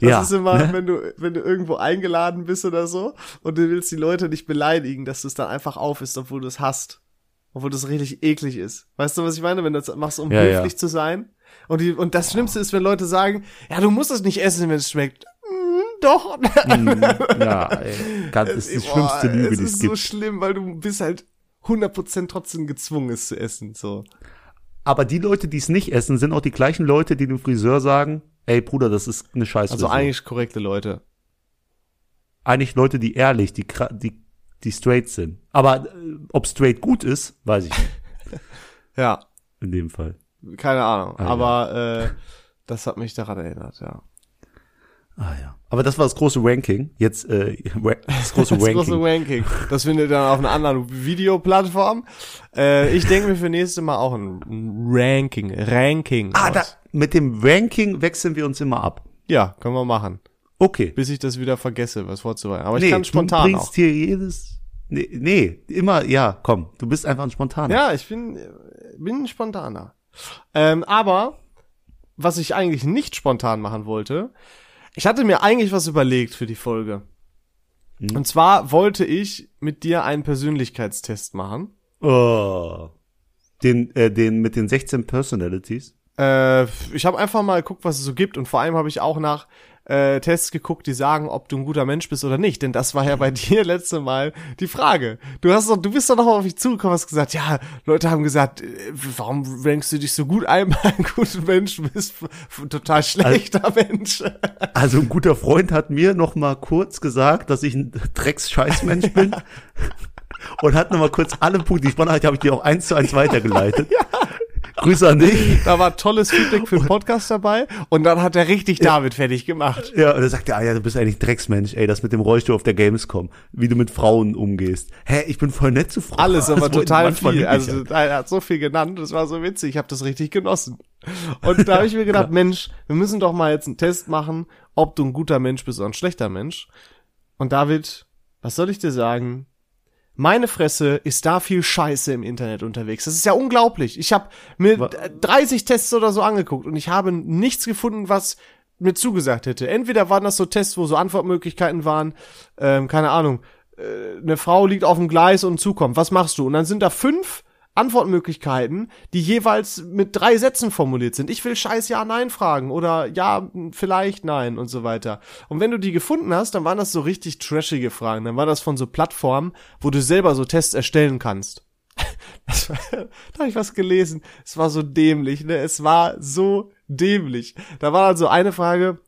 Das ist immer, ne? wenn du, wenn du irgendwo eingeladen bist oder so und du willst die Leute nicht beleidigen, dass du es dann einfach auf isst, obwohl du es hast. Obwohl das richtig eklig ist. Weißt du, was ich meine? Wenn du das machst, um Ja, höflich ja. zu sein. Und, die, und das Schlimmste ist, wenn Leute sagen, ja, du musst es nicht essen, wenn es schmeckt. Doch. ja, ey, ganz, das ist die Boah, schlimmste Lüge, es die es ist so gibt. schlimm, weil du bist halt 100% trotzdem gezwungen, es zu essen. So. Aber die Leute, die es nicht essen, sind auch die gleichen Leute, die dem Friseur sagen, ey Bruder, das ist eine Scheiße. Also eigentlich korrekte Leute. eigentlich Leute, die ehrlich, die, die, die straight sind. Aber äh, ob straight gut ist, weiß ich nicht Ja, in dem Fall. keine Ahnung. Ah, ja. Aber äh, das hat mich daran erinnert, ja. Ah ja. Aber das war das große Ranking. Jetzt äh, das große Das Ranking. große Ranking. Das findet ihr dann auf einer anderen Videoplattform. Äh, ich denke mir für nächste Mal auch ein Ranking. Ranking. ah, da, mit dem Ranking wechseln wir uns immer ab. Ja, können wir machen. Okay. bis ich das wieder vergesse, was vorzubereiten. Aber nee, ich kann spontan du bringst auch. hier jedes. Nee, nee, immer, ja, komm, du bist einfach ein Spontaner. Ja, ich bin, bin ein spontaner. Ähm, aber, was ich eigentlich nicht spontan machen wollte, ich hatte mir eigentlich was überlegt für die Folge. Hm. Und zwar wollte ich mit dir einen Persönlichkeitstest machen. Oh. Den, äh, den mit den 16 Personalities. Äh, ich habe einfach mal geguckt, was es so gibt und vor allem habe ich auch nach äh, Tests geguckt, die sagen, ob du ein guter Mensch bist oder nicht. Denn das war ja bei dir letzte Mal die Frage. Du hast doch, du bist doch noch auf mich zugekommen, hast gesagt, ja, Leute haben gesagt, äh, warum rankst du dich so gut ein bei einem guten Mensch, bist total schlechter Mensch. Also ein guter Freund hat mir noch mal kurz gesagt, dass ich ein Drecks-Scheißmensch bin. Und hat noch mal kurz alle Punkte, die spannend hatte, habe ich dir auch eins zu eins weitergeleitet. Grüße an dich. Da war tolles Feedback für den Podcast dabei und dann hat er richtig David fertig gemacht. Ja, und er sagte, ah ja, du bist eigentlich Drecksmensch, ey, das mit dem Rollstuhl auf der Gamescom, wie du mit Frauen umgehst. Hä, ich bin voll nett zu Frauen. Alles, aber Das total viel. Also ja. er hat so viel genannt, das war so witzig, ich habe das richtig genossen. Und da habe ich mir gedacht, Mensch, wir müssen doch mal jetzt einen Test machen, ob du ein guter Mensch bist oder ein schlechter Mensch. Und David, was soll ich dir sagen? Meine Fresse ist da viel Scheiße im Internet unterwegs. Das ist ja unglaublich. Ich habe mir Wa- 30 Tests oder so angeguckt und ich habe nichts gefunden, was mir zugesagt hätte. Entweder waren das so Tests, wo so Antwortmöglichkeiten waren, ähm, keine Ahnung, äh, eine Frau liegt auf dem Gleis und zukommt. Was machst du? Und dann sind da fünf Antwortmöglichkeiten, die jeweils mit drei Sätzen formuliert sind. Ich will scheiß Ja, Nein fragen oder Ja, vielleicht Nein und so weiter. Und wenn du die gefunden hast, dann waren das so richtig trashige Fragen. Dann war das von so Plattformen, wo du selber so Tests erstellen kannst. Das war, da habe ich was gelesen. Es war so dämlich, ne? Es war so dämlich. Da war also eine Frage,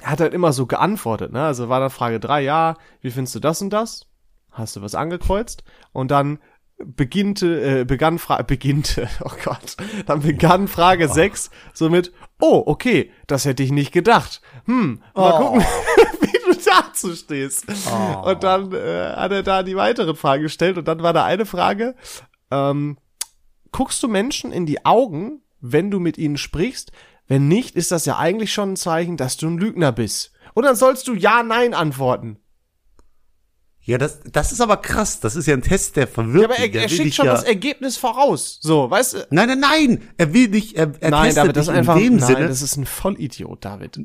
er hat halt immer so geantwortet, ne? Also war dann Frage drei, ja, wie findest du das und das? Hast du was angekreuzt? Und dann beginnte, äh, begann Frage, beginnte, oh Gott, dann begann Frage sechs somit, oh, okay, das hätte ich nicht gedacht. Hm, mal Oh. gucken, wie du dazu stehst. Oh. Und dann äh, hat er da die weiteren Fragen gestellt und dann war da eine Frage, ähm, guckst du Menschen in die Augen, wenn du mit ihnen sprichst? Wenn nicht, ist das ja eigentlich schon ein Zeichen, dass du ein Lügner bist. Und dann sollst du Ja, Nein antworten. Ja, das, das ist aber krass. Das ist ja ein Test, der verwirrt. Ja, aber er, er schickt schon ja, das Ergebnis voraus. So, weißt du? Nein, nein, nein. Er will dich, er, er Nein, testet David, das dich ist einfach, in dem nein, Sinne. das ist ein Vollidiot, David.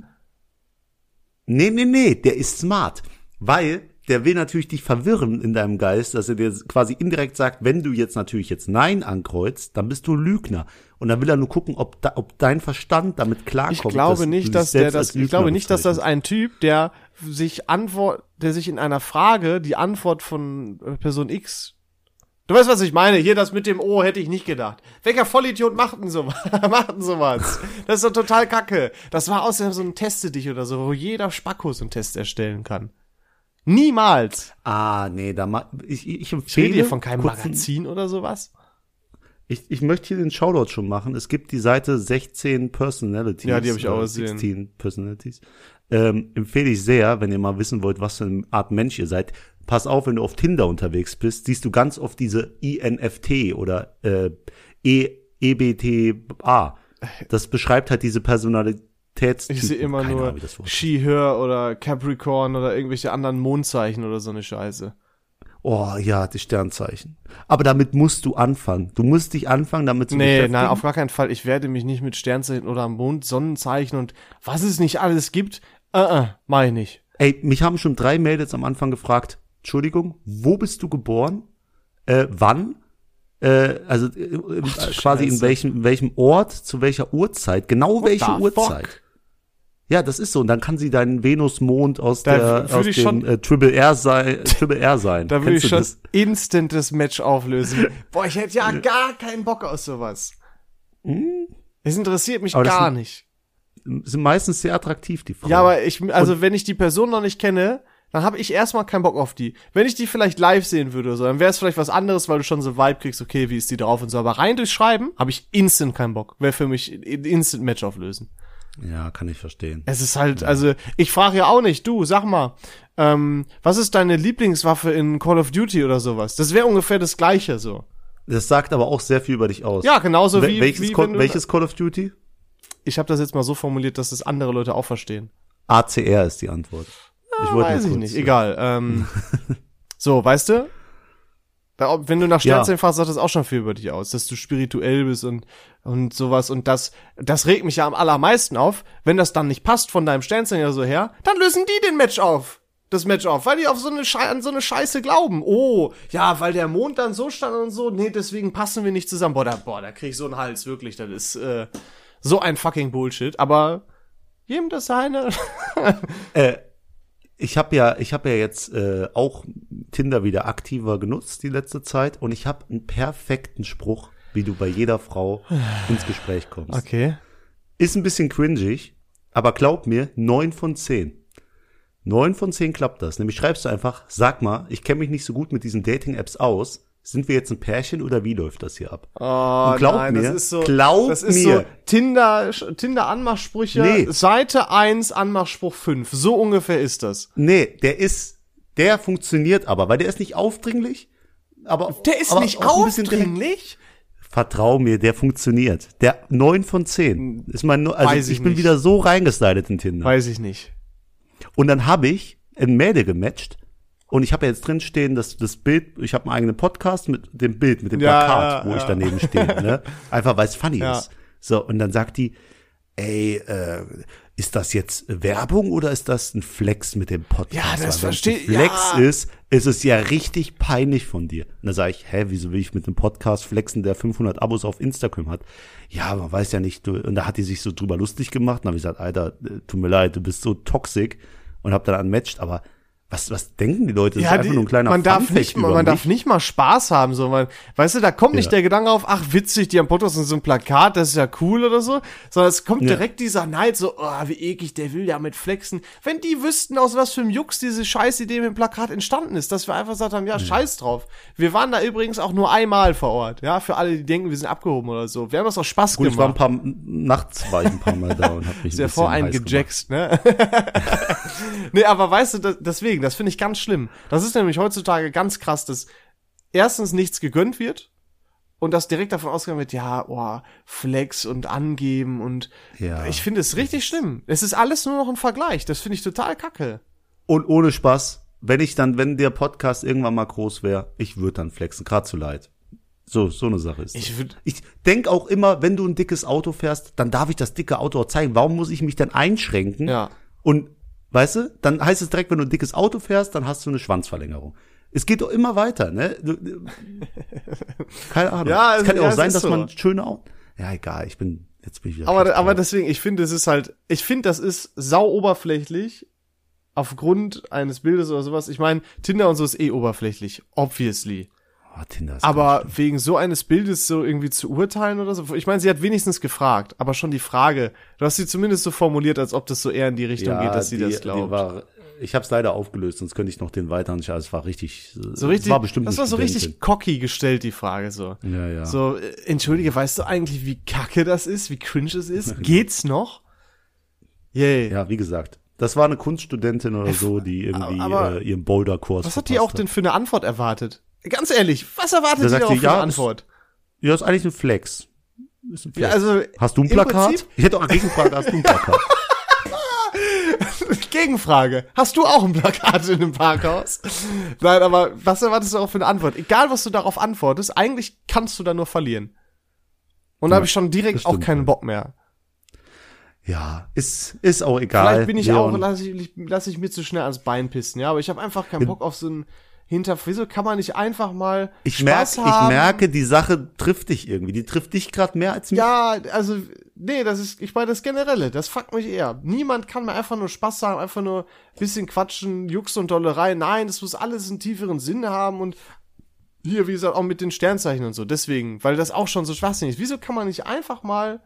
Nee, nee, nee, der ist smart. Weil der will natürlich dich verwirren in deinem Geist, dass er dir quasi indirekt sagt, wenn du jetzt natürlich jetzt Nein ankreuzt, dann bist du Lügner. Und dann will er nur gucken, ob, da, ob dein Verstand damit klarkommt. Ich glaube dass nicht, dich dass der das, ich glaube nicht, dass das ein Typ, der sich Antwort, der sich in einer Frage die Antwort von äh, Person X Du weißt, was ich meine? Hier das mit dem O hätte ich nicht gedacht. Welcher Vollidiot macht denn so, macht denn sowas? Das ist doch total kacke. Das war außerdem so ein Teste dich oder so, wo jeder Spacko so einen Test erstellen kann. Niemals. Ah, nee, da ma ich, ich Ich empfehle hier von keinem Magazin oder sowas. Ich, ich möchte hier den Shoutout schon machen. Es gibt die Seite 16 Personalities. Ja, die hab ich auch gesehen. 16 Personalities. Ähm, empfehle ich sehr, wenn ihr mal wissen wollt, was für eine Art Mensch ihr seid. Pass auf, wenn du auf Tinder unterwegs bist, siehst du ganz oft diese INFT oder äh, e EBTA. Das beschreibt halt diese Personalitätstypen. Ich sehe immer Keine nur. She-Her oder Capricorn oder irgendwelche anderen Mondzeichen oder so eine Scheiße. Oh ja, die Sternzeichen. Aber damit musst du anfangen. Du musst dich anfangen, damit zu Nee, nein, auf gar keinen Fall. Ich werde mich nicht mit Sternzeichen oder Mond, Sonnenzeichen und was es nicht alles gibt. Äh, äh, mach ich nicht. Ey, mich haben schon drei Mädels am Anfang gefragt, Entschuldigung, wo bist du geboren? Äh, wann? Äh, also äh, äh, Ach quasi in welchem, in welchem Ort, zu welcher Uhrzeit, genau welche the Uhrzeit. fuck? Ja, das ist so. Und dann kann sie deinen Venus-Mond aus Da der aus dem schon- äh, Triple R sein, Triple R sein. Da würde ich schon das? instant das Match auflösen. Boah, ich hätte ja gar keinen Bock auf sowas. Es interessiert mich Hm? Aber gar nicht. Sind meistens sehr attraktiv, die Frauen. Ja, aber ich, also wenn ich die Person noch nicht kenne, dann habe ich erstmal keinen Bock auf die. Wenn ich die vielleicht live sehen würde oder so, dann wäre es vielleicht was anderes, weil du schon so Vibe kriegst, okay, wie ist die drauf und so. Aber rein durchs Schreiben habe ich instant keinen Bock. Wäre für mich instant Match auflösen. ja, kann ich verstehen. Es ist halt, also ich frage ja auch nicht, du, sag mal, ähm, was ist deine Lieblingswaffe in Call of Duty oder sowas? Das wäre ungefähr das gleiche so. Das sagt aber auch sehr viel über dich aus. Ja, genauso Wel- wie, welches, wie Call, welches Call of Duty? Ich habe das jetzt mal so formuliert, dass das andere Leute auch verstehen. ACR ist die Antwort. Ich wollte weiß ich nicht, äh, egal. Ähm, so, weißt du? Da, Wenn du nach Sternzeichen fragst, sagt das auch schon viel über dich aus, dass du spirituell bist und, und sowas. Und das, das regt mich ja am allermeisten auf. Wenn das dann nicht passt von deinem Sternzeichen oder so her, dann lösen die den Match auf. Das Match auf, weil die auf so eine, Schei an so eine Scheiße glauben. Oh, ja, weil der Mond dann so stand und so. Nee, deswegen passen wir nicht zusammen. Boah, da, boah, da krieg ich so einen Hals, wirklich. Das ist äh, so ein fucking Bullshit. Aber jedem das seine. Äh, ich habe ja, ich habe ja jetzt äh, auch Tinder wieder aktiver genutzt die letzte Zeit und ich habe einen perfekten Spruch, wie du bei jeder Frau ins Gespräch kommst. Okay. Ist ein bisschen cringig, aber glaub mir, neun von zehn. Neun von zehn klappt das. Nämlich schreibst du einfach, sag mal, ich kenne mich nicht so gut mit diesen Dating-Apps aus. Sind wir jetzt ein Pärchen oder wie läuft das hier ab? Oh, Und glaub nein, mir, das ist so, glaub das ist mir. so Tinder, Tinder Anmachsprüche, Nee. Seite 1, Anmachspruch 5. So ungefähr ist das. Nee, der ist, der funktioniert aber, weil der ist nicht aufdringlich, aber Der ist aber nicht aufdringlich. Vertrau mir, der funktioniert. Der neun von zehn ist mein, also Weiß ich, ich bin nicht. wieder so reingeslidet in Tinder. Weiß ich nicht. Und dann habe ich ein Mädel gematcht und ich habe ja jetzt drin stehen, dass das Bild, ich habe einen eigenen Podcast mit dem Bild, mit dem Ja, Plakat, ja, wo ich daneben stehe, ne? Einfach weil es funny ist. So, und dann sagt die, ey, äh, ist das jetzt Werbung oder ist das ein Flex mit dem Podcast? Ja, das Weil wenn's versteh- ein Flex ja. ist, ist es ja richtig peinlich von dir. Und dann sage ich, hä, wieso will ich mit einem Podcast flexen, der 500 Abos auf Instagram hat? Ja, man weiß ja nicht. Du, und da hat die sich so drüber lustig gemacht. Und dann habe ich gesagt, Alter, äh, tut mir leid, du bist so toxisch. Und habe dann unmatched. Aber was, was denken die Leute? Das ist einfach die- nur ein kleiner man darf nicht, man, mich. darf nicht mal Spaß haben, so, man, weißt du, da kommt nicht Ja. der Gedanke auf, ach, witzig, die haben Podcast und so ein Plakat, das ist ja cool oder so, sondern es kommt Ja. direkt dieser Neid, so, oh, wie eklig, der will ja mit flexen. Wenn die wüssten, aus was für einem Jux diese Scheißidee mit dem Plakat entstanden ist, dass wir einfach gesagt haben, ja, scheiß drauf. Wir waren da übrigens auch nur einmal vor Ort, ja, für alle, die denken, wir sind abgehoben oder so. Wir haben das auch Spaß Gut, ich war ein gemacht. paar, nachts war ich ein paar Mal da und habe mich ein Sehr bisschen vor einen gemacht. gejackst, ne? nee, aber weißt du, das, deswegen, das finde ich ganz schlimm. Das ist nämlich heutzutage ganz krass, dass erstens nichts gegönnt wird und dass direkt davon ausgegangen wird, ja, oh, Flex und angeben und Ja. ich finde es richtig schlimm. Es ist alles nur noch ein Vergleich. Das finde ich total kacke. Und ohne Spaß, wenn ich dann, wenn der Podcast irgendwann mal groß wäre, ich würde dann flexen, grad zu leid. So, so eine Sache ist. Ich würd- ich denk auch immer, wenn du ein dickes Auto fährst, dann darf ich das dicke Auto auch zeigen. Warum muss ich mich dann einschränken? Ja. Und, weißt du, dann heißt es direkt, wenn du ein dickes Auto fährst, dann hast du eine Schwanzverlängerung. Es geht doch immer weiter, ne? Keine Ahnung. Ja, es kann also, ja auch es sein, dass so. man schöne Autos. Ja, egal, ich bin, jetzt bin ich wieder. Aber, aber deswegen, ich finde, es ist halt, ich finde, das ist sau oberflächlich aufgrund eines Bildes oder sowas. Ich meine, Tinder und so ist eh oberflächlich, obviously. Ist Aber wegen so eines Bildes so irgendwie zu urteilen oder so. Ich meine, sie hat wenigstens gefragt, aber schon die Frage. Du hast sie zumindest so formuliert, als ob das so eher in die Richtung geht, dass sie die, das glaubt. War, ich habe es leider aufgelöst, sonst könnte ich noch den weiteren. Ja, es war richtig. so richtig, es war bestimmt das war so richtig cocky gestellt, die Frage so. Ja, ja. So, äh, entschuldige, weißt du eigentlich, wie kacke das ist, wie cringe es ist? Geht's noch? Yay. Ja, wie gesagt, das war eine Kunststudentin oder so, die irgendwie aber äh, ihren Boulder-Kurs. Was hat die auch denn für eine Antwort erwartet? Ganz ehrlich, was erwartet für ja, eine das- Antwort? Ja, ist eigentlich ein Flex. Ist ein Ja, Flex. also hast du ein Plakat? Prinzip- Ich hätte auch eine Gegenfrage, hast du ein Plakat? Gegenfrage. Hast du auch ein Plakat in einem Parkhaus? Nein, aber was erwartest du auch für eine Antwort? Egal, was du darauf antwortest, eigentlich kannst du da nur verlieren. Und da Ja, habe ich schon direkt auch keinen ja. Bock mehr. ja, ist, ist auch egal. Vielleicht bin ich Leon. auch, lass ich, lass ich mir zu schnell ans Bein pissen, ja, aber ich habe einfach keinen Bock auf so ein Hinter. Wieso kann man nicht einfach mal ich merke, Spaß ich haben? merke, die Sache trifft dich irgendwie. Die trifft dich gerade mehr als mich. Ja, also, nee, das ist, ich meine das Generelle, das fuckt mich eher. Niemand kann mir einfach nur Spaß haben, einfach nur bisschen quatschen, Jux und Dollerei. Nein, das muss alles einen tieferen Sinn haben und hier, wie gesagt, auch mit den Sternzeichen und so. Deswegen, weil das auch schon so schwachsinnig ist. Wieso kann man nicht einfach mal,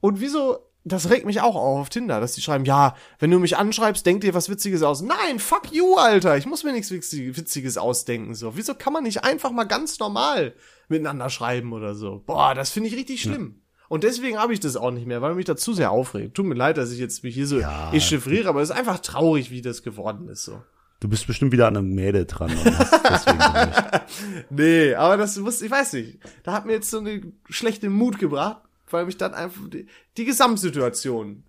und wieso, das regt mich auch auf auf Tinder, dass die schreiben, ja, wenn du mich anschreibst, denk dir was Witziges aus. Nein, fuck you, Alter. Ich muss mir nichts Witzi- Witziges ausdenken, so. Wieso kann man nicht einfach mal ganz normal miteinander schreiben oder so? Boah, das finde ich richtig schlimm. Und deswegen habe ich das auch nicht mehr, weil mich das zu sehr aufregt. Tut mir leid, dass ich jetzt mich hier so Ja. echauffiere, aber es ist einfach traurig, wie das geworden ist, so. Du bist bestimmt wieder an einem Mädel dran. Nee, aber das muss, ich weiß nicht. Da hat mir jetzt so eine schlechte Mut gebracht, weil mich dann einfach die, die Gesamtsituation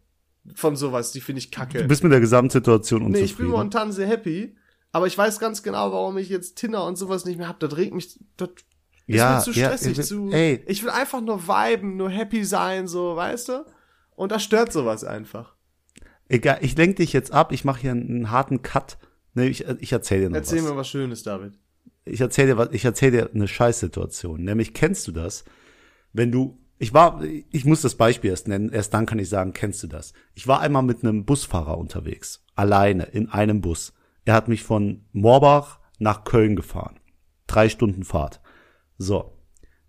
von sowas, die finde ich kacke. Du bist mit der Gesamtsituation nee, unzufrieden. ich bin momentan sehr happy, aber ich weiß ganz genau, warum ich jetzt Tinder und sowas nicht mehr hab. Das regt mich, das ist ja, mir zu ja, stressig, ey, zu, ey, ich will einfach nur viben, nur happy sein, so, weißt du? Und da stört sowas einfach. egal, ich lenk dich jetzt ab, ich mache hier einen, harten Cut. Nee, ich, ich erzähl dir noch Erzähl was. mir was Schönes, David. Ich erzähl dir was, ich erzähl dir eine Scheißsituation. Nämlich kennst du das, wenn du ich war, ich muss das Beispiel erst nennen, erst dann kann ich sagen, kennst du das? Ich war einmal mit einem Busfahrer unterwegs, alleine, in einem Bus. Er hat mich von Moorbach nach Köln gefahren. Drei Stunden Fahrt. So.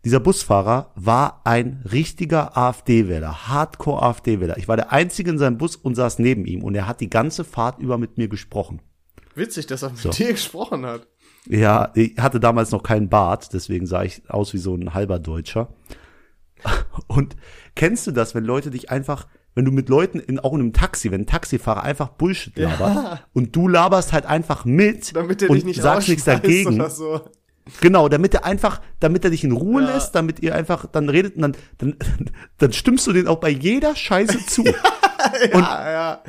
Dieser Busfahrer war ein richtiger AfD-Wähler, Hardcore-AfD-Wähler. Ich war der Einzige in seinem Bus und saß neben ihm und er hat die ganze Fahrt über mit mir gesprochen. Witzig, dass er mit So. dir gesprochen hat. Ja, ich hatte damals noch keinen Bart, deswegen sah ich aus wie so ein halber Deutscher. Und kennst du das, wenn Leute dich einfach, wenn du mit Leuten in auch in einem Taxi, wenn ein Taxifahrer einfach Bullshit labert und du laberst halt einfach mit Damit er und dich nicht sagst nichts dagegen. Oder so. Genau, damit er einfach, damit er dich in Ruhe Ja. lässt, damit ihr einfach dann redet und dann, dann, dann stimmst du den auch bei jeder Scheiße zu. Ja, ja.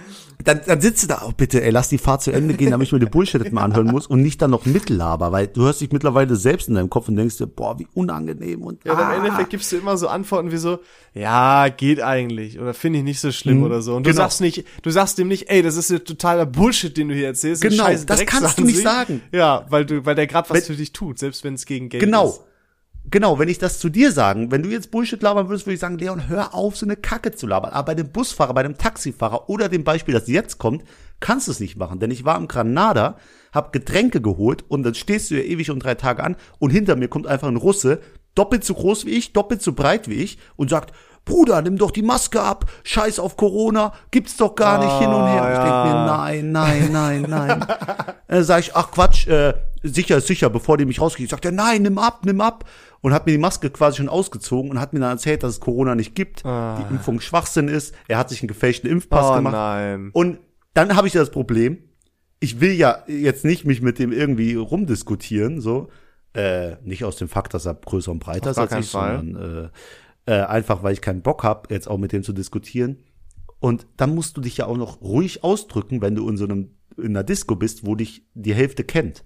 dann, dann sitzt du da, oh bitte, ey, lass die Fahrt zu Ende gehen, damit ich mir den Bullshit mehr anhören muss und nicht dann noch mitlaber, weil du hörst dich mittlerweile selbst in deinem Kopf und denkst dir, boah, wie unangenehm und Ja, und im ah. Endeffekt gibst du immer so Antworten wie so, ja, geht eigentlich oder finde ich nicht so schlimm Mhm, oder so. Und du genau. sagst nicht, du sagst dem nicht, ey, das ist ja totaler Bullshit, den du hier erzählst. Genau, das kannst du nicht sagen. Ja, weil du, weil der grad was Wenn- für dich tut, selbst wenn es gegen Geld Genau. ist. Genau, wenn ich das zu dir sagen, wenn du jetzt Bullshit labern würdest, würde ich sagen, Leon, hör auf, so eine Kacke zu labern. Aber bei dem Busfahrer, bei dem Taxifahrer oder dem Beispiel, das jetzt kommt, kannst du es nicht machen. Denn ich war im Granada, hab Getränke geholt und dann stehst du ja ewig und drei Tage an und hinter mir kommt einfach ein Russe, doppelt so groß wie ich, doppelt so breit wie ich und sagt, Bruder, nimm doch die Maske ab, scheiß auf Corona, gibt's doch gar nicht hin und her. Und ich denk mir, ja. nein, nein, nein, nein. Äh, sag ich, ach Quatsch, äh, sicher ist sicher, bevor die mich rauskriegen. Sagt er, nein, nimm ab, nimm ab. Und hat mir die Maske quasi schon ausgezogen und hat mir dann erzählt, dass es Corona nicht gibt, die Impfung Schwachsinn ist. Er hat sich einen gefälschten Impfpass Ah. Oh gemacht. nein. Und dann habe ich das Problem, ich will ja jetzt nicht mich mit dem irgendwie rumdiskutieren, so. Äh, nicht aus dem Fakt, dass er größer und breiter ist als ich, Fall. sondern äh, äh, einfach, weil ich keinen Bock hab, jetzt auch mit dem zu diskutieren. Und dann musst du dich ja auch noch ruhig ausdrücken, wenn du in so einem in einer Disco bist, wo dich die Hälfte kennt.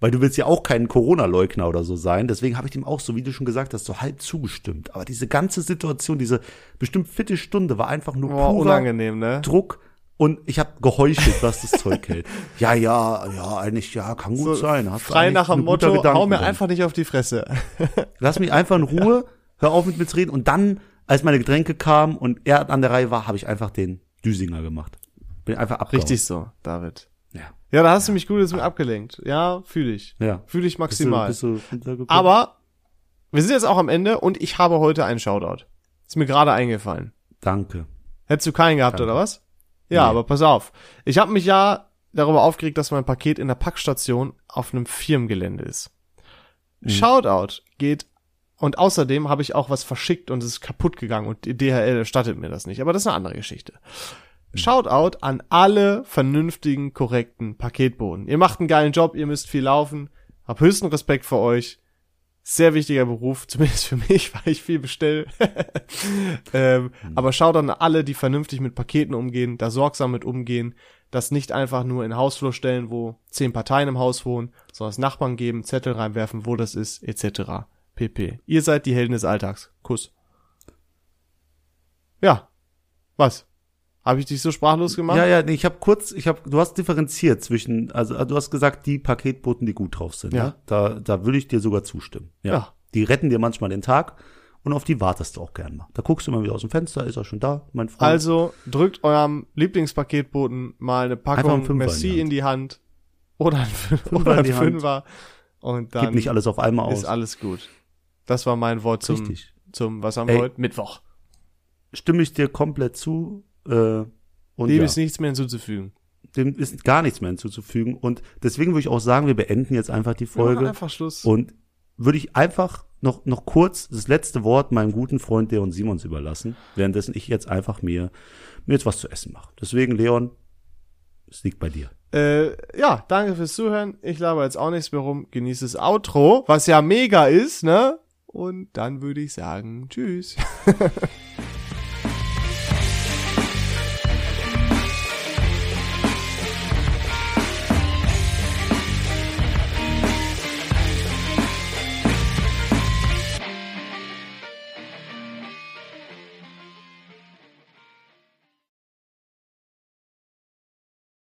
Weil du willst ja auch kein Corona-Leugner oder so sein. Deswegen habe ich dem auch, so wie du schon gesagt hast, so halb zugestimmt. Aber diese ganze Situation, diese bestimmt vierte Stunde war einfach nur Boah, purer unangenehm, ne? Druck. Und ich habe geheuchelt, was das Zeug hält. Ja, ja, ja, eigentlich, ja, kann gut So, sein. Hast Frei nach dem Motto, hau mir drin. einfach nicht auf die Fresse. Lass mich einfach in Ruhe, hör auf mit mir zu reden. Und dann, als meine Getränke kamen und er an der Reihe war, habe ich einfach den Düsinger gemacht. Bin einfach abgehauen. Richtig so, David. Ja. Ja, da hast du mich gut jetzt mit abgelenkt. Ja, fühle ich. Ja. Fühle ich maximal. Bist du, bist du? Aber wir sind jetzt auch am Ende und ich habe heute einen Shoutout. Ist mir gerade eingefallen. Danke. Hättest du keinen gehabt, Danke. oder was? Ja, Nee. aber pass auf. Ich habe mich ja darüber aufgeregt, dass mein Paket in der Packstation auf einem Firmengelände ist. Mhm. Shoutout geht und außerdem habe ich auch was verschickt und es ist kaputt gegangen und die DHL erstattet mir das nicht. Aber das ist eine andere Geschichte. Mhm. Shoutout an alle vernünftigen, korrekten Paketboten. Ihr macht einen geilen Job, ihr müsst viel laufen. Hab höchsten Respekt für euch. Sehr wichtiger Beruf, zumindest für mich, weil ich viel bestell. ähm, Aber schaut an alle, die vernünftig mit Paketen umgehen, da sorgsam mit umgehen, das nicht einfach nur in Hausflur stellen, wo zehn Parteien im Haus wohnen, sondern es Nachbarn geben, Zettel reinwerfen, wo das ist, etc. pp. Ihr seid die Helden des Alltags. Kuss. Ja. Was? Habe ich dich so sprachlos gemacht? Ja, ja, nee, ich habe kurz, ich habe, du hast differenziert zwischen, also du hast gesagt, die Paketboten, die gut drauf sind. Ja. Ja. Da, da würde ich dir sogar zustimmen. Ja. Ja. Die retten dir manchmal den Tag und auf die wartest du auch gern mal. Da guckst du mal wieder aus dem Fenster, ist er schon da, mein Freund. Also drückt eurem Lieblingspaketboten mal eine Packung Fünfer Merci in die in die Hand oder ein, Fün- Fünfer oder in ein. Fünfer und dann Gib nicht alles auf einmal aus. ist alles gut. Das war mein Wort zum, Richtig. zum was haben wir Ey. heute? Mittwoch. Stimme ich dir komplett zu. Äh, und Dem ja, ist nichts mehr hinzuzufügen. dem ist gar nichts mehr hinzuzufügen. Und deswegen würde ich auch sagen, wir beenden jetzt einfach die Folge. einfach Schluss. Und würde ich einfach noch, noch kurz das letzte Wort meinem guten Freund Leon Simons überlassen, währenddessen ich jetzt einfach mir, mir jetzt was zu essen mache. Deswegen, Leon, es liegt bei dir. Äh, ja, danke fürs Zuhören. Ich laber jetzt auch nichts mehr rum. Genieß das Outro, was ja mega ist, ne? Und dann würde ich sagen, tschüss.